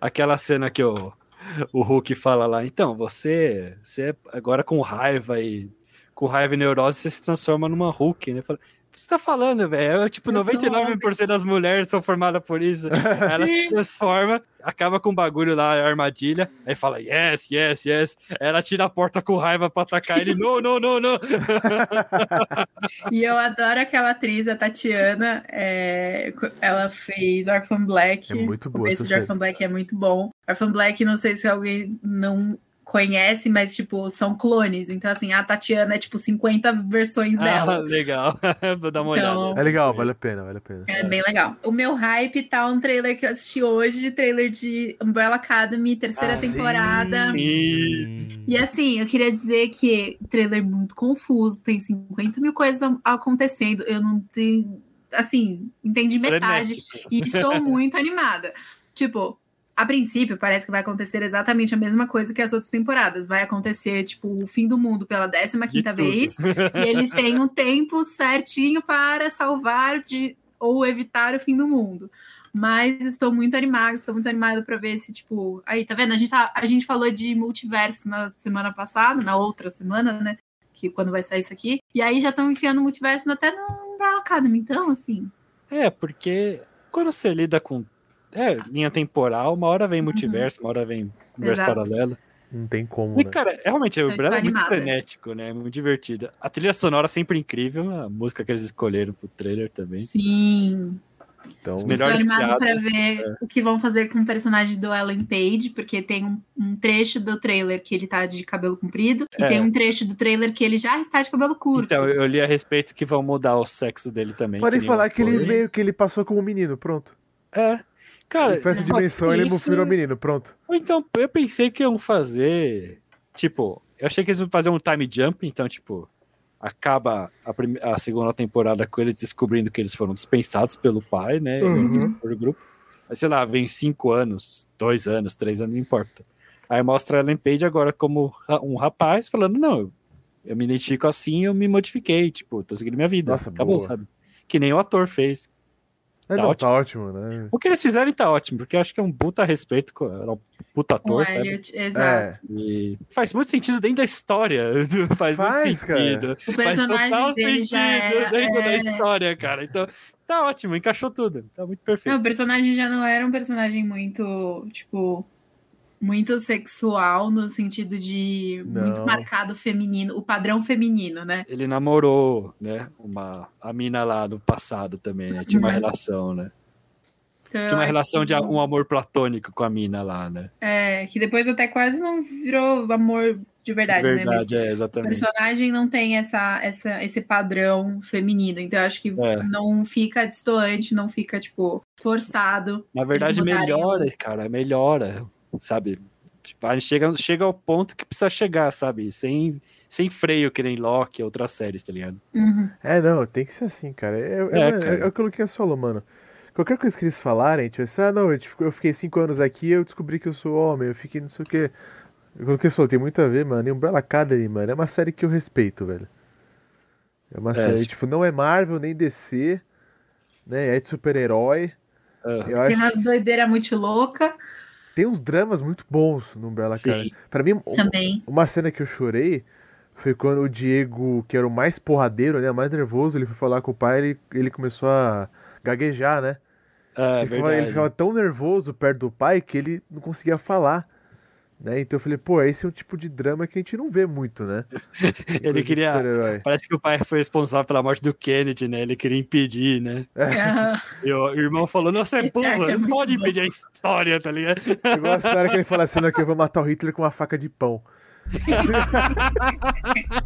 Aquela cena que o, o Hulk fala lá, então, você, você é agora com raiva e com raiva e neurose, você se transforma numa Hulk, né? Fala, que você tá falando, velho? É, Tipo, Eu sou 99% das mulheres são formadas por isso. Ela se transforma, acaba com o bagulho lá, a armadilha, aí fala, yes, yes, yes. Ela tira a porta com raiva pra atacar ele, não, não, não, não. E eu adoro aquela atriz, a Tatiana. é, ela fez Orphan Black. É muito boa O começo de Orphan Black é muito bom. Orphan Black, não sei se alguém não conhece, mas, tipo, são clones. Então, assim, a Tatiana é, tipo, 50 versões Ah, dela. legal. Vou dar uma Então- olhada. É legal, vale a pena, vale a pena. É bem legal. O meu hype tá um trailer que eu assisti hoje, trailer de Umbrella Academy, terceira temporada. Sim. E assim, eu queria dizer que trailer muito confuso, tem 50 mil coisas acontecendo. Eu não tenho, assim, entendi metade Frenético. e estou muito animada. Tipo, a princípio parece que vai acontecer exatamente a mesma coisa que as outras temporadas. Vai acontecer, tipo, o fim do mundo pela 15 De quinta tudo. vez. E eles têm um tempo certinho para salvar de, ou evitar o fim do mundo. Mas estou muito animada, estou muito animada para ver se, tipo. Aí, tá vendo? A gente, tá- a gente falou de multiverso na semana passada, na outra semana, né? Que quando vai sair isso aqui. E aí já estão enfiando multiverso até no Umbrella Academy. Então, assim. É, porque quando você lida com é, linha temporal, uma hora vem multiverso, uma hora vem universo Exato. paralelo. Não tem como, E, né? cara, realmente, o Umbrella é muito animada. frenético, né? Muito divertido. A trilha sonora sempre incrível, a música que eles escolheram pro trailer também. Sim. Então, Os melhores Estou animada para ver o que vão fazer com o personagem do Ellen Page, porque tem um, um trecho do trailer que ele tá de cabelo comprido, e É. tem um trecho do trailer que ele já está de cabelo curto. Então, eu li a respeito que vão mudar o sexo dele também. podem falar que ele veio, que ele passou como menino, pronto. É. Cara, Ele foi essa dimensão, ele isso, virou menino, pronto. Ou então, eu pensei que iam fazer. Tipo, eu achei que eles iam fazer um time jump, então, tipo, acaba a, prime- a segunda temporada com eles descobrindo que eles foram dispensados pelo pai, né? Uhum. Pelo grupo. Mas sei lá, vem cinco anos, dois anos, três anos, não importa. Aí mostra a Ellen Page agora como um rapaz falando, não, eu, eu me identifico assim, eu me modifiquei, tipo, tô seguindo minha vida. Nossa, acabou, boa. sabe? Que nem o ator fez. É, Tá não, ótimo. tá ótimo, né? O que eles fizerem tá ótimo, porque eu acho que é um puta respeito, com- é um puta ator, sabe? Elliot, exato. E faz muito sentido dentro da história. Faz, Faz, muito cara. sentido. O Faz personagem total dele sentido já era, dentro da é, história, cara. Então, tá ótimo, encaixou tudo. Tá muito Não, perfeito. o personagem já não era um personagem muito, tipo, muito sexual no sentido de muito Não. marcado feminino, o padrão feminino, né? Ele namorou, né? Uma, a mina lá no passado também, né? Tinha uma Uhum. relação, né? Então, Tinha uma relação de que- um amor platônico com a mina lá, né? É, que depois até quase não virou amor de verdade, De né? Mas verdade, é, o exatamente. personagem não tem essa, essa, esse padrão feminino, então eu acho que É. não fica distoante, não fica, tipo, forçado. Na verdade, melhora, o- cara, melhora, sabe? Tipo, a gente chega, chega ao ponto que precisa chegar, sabe? Sem, sem freio, que nem Loki outras séries, tá ligado? Uhum. É, não, tem que ser assim, cara. É, é, É, mano, cara. é o que o Luquinhas falou, mano. Qualquer coisa que eles falarem, tipo assim, ah, não, eu, tipo, eu fiquei cinco anos aqui eu descobri que eu sou homem, eu fiquei não sei o quê. O que o Luquinhas falou, tem muito a ver, mano. E Umbrella Academy, mano, é uma série que eu respeito, velho. É uma série, sim. tipo, não é Marvel nem DC, né? É de super-herói. Eu Tem acho umas doideiras muito louca tem uns dramas muito bons no Umbrella Sim. Academy. Pra mim, também. uma cena que eu chorei foi quando o Diego, que era o mais porradeiro, né? o Mais nervoso, ele foi falar com o pai ele, ele começou a gaguejar, né? é ele, ficava, ele ficava tão nervoso perto do pai que ele não conseguia falar. Né? Então eu falei, pô, esse é um tipo de drama que a gente não vê muito, né? Ele queria. Parece que o pai foi responsável pela morte do Kennedy, né? Ele queria impedir, né? Aham. E o irmão falou: Não, você é burro, é não pode bom. impedir a história, tá ligado? Igual a história que ele fala assim, não, que eu vou matar o Hitler com uma faca de pão.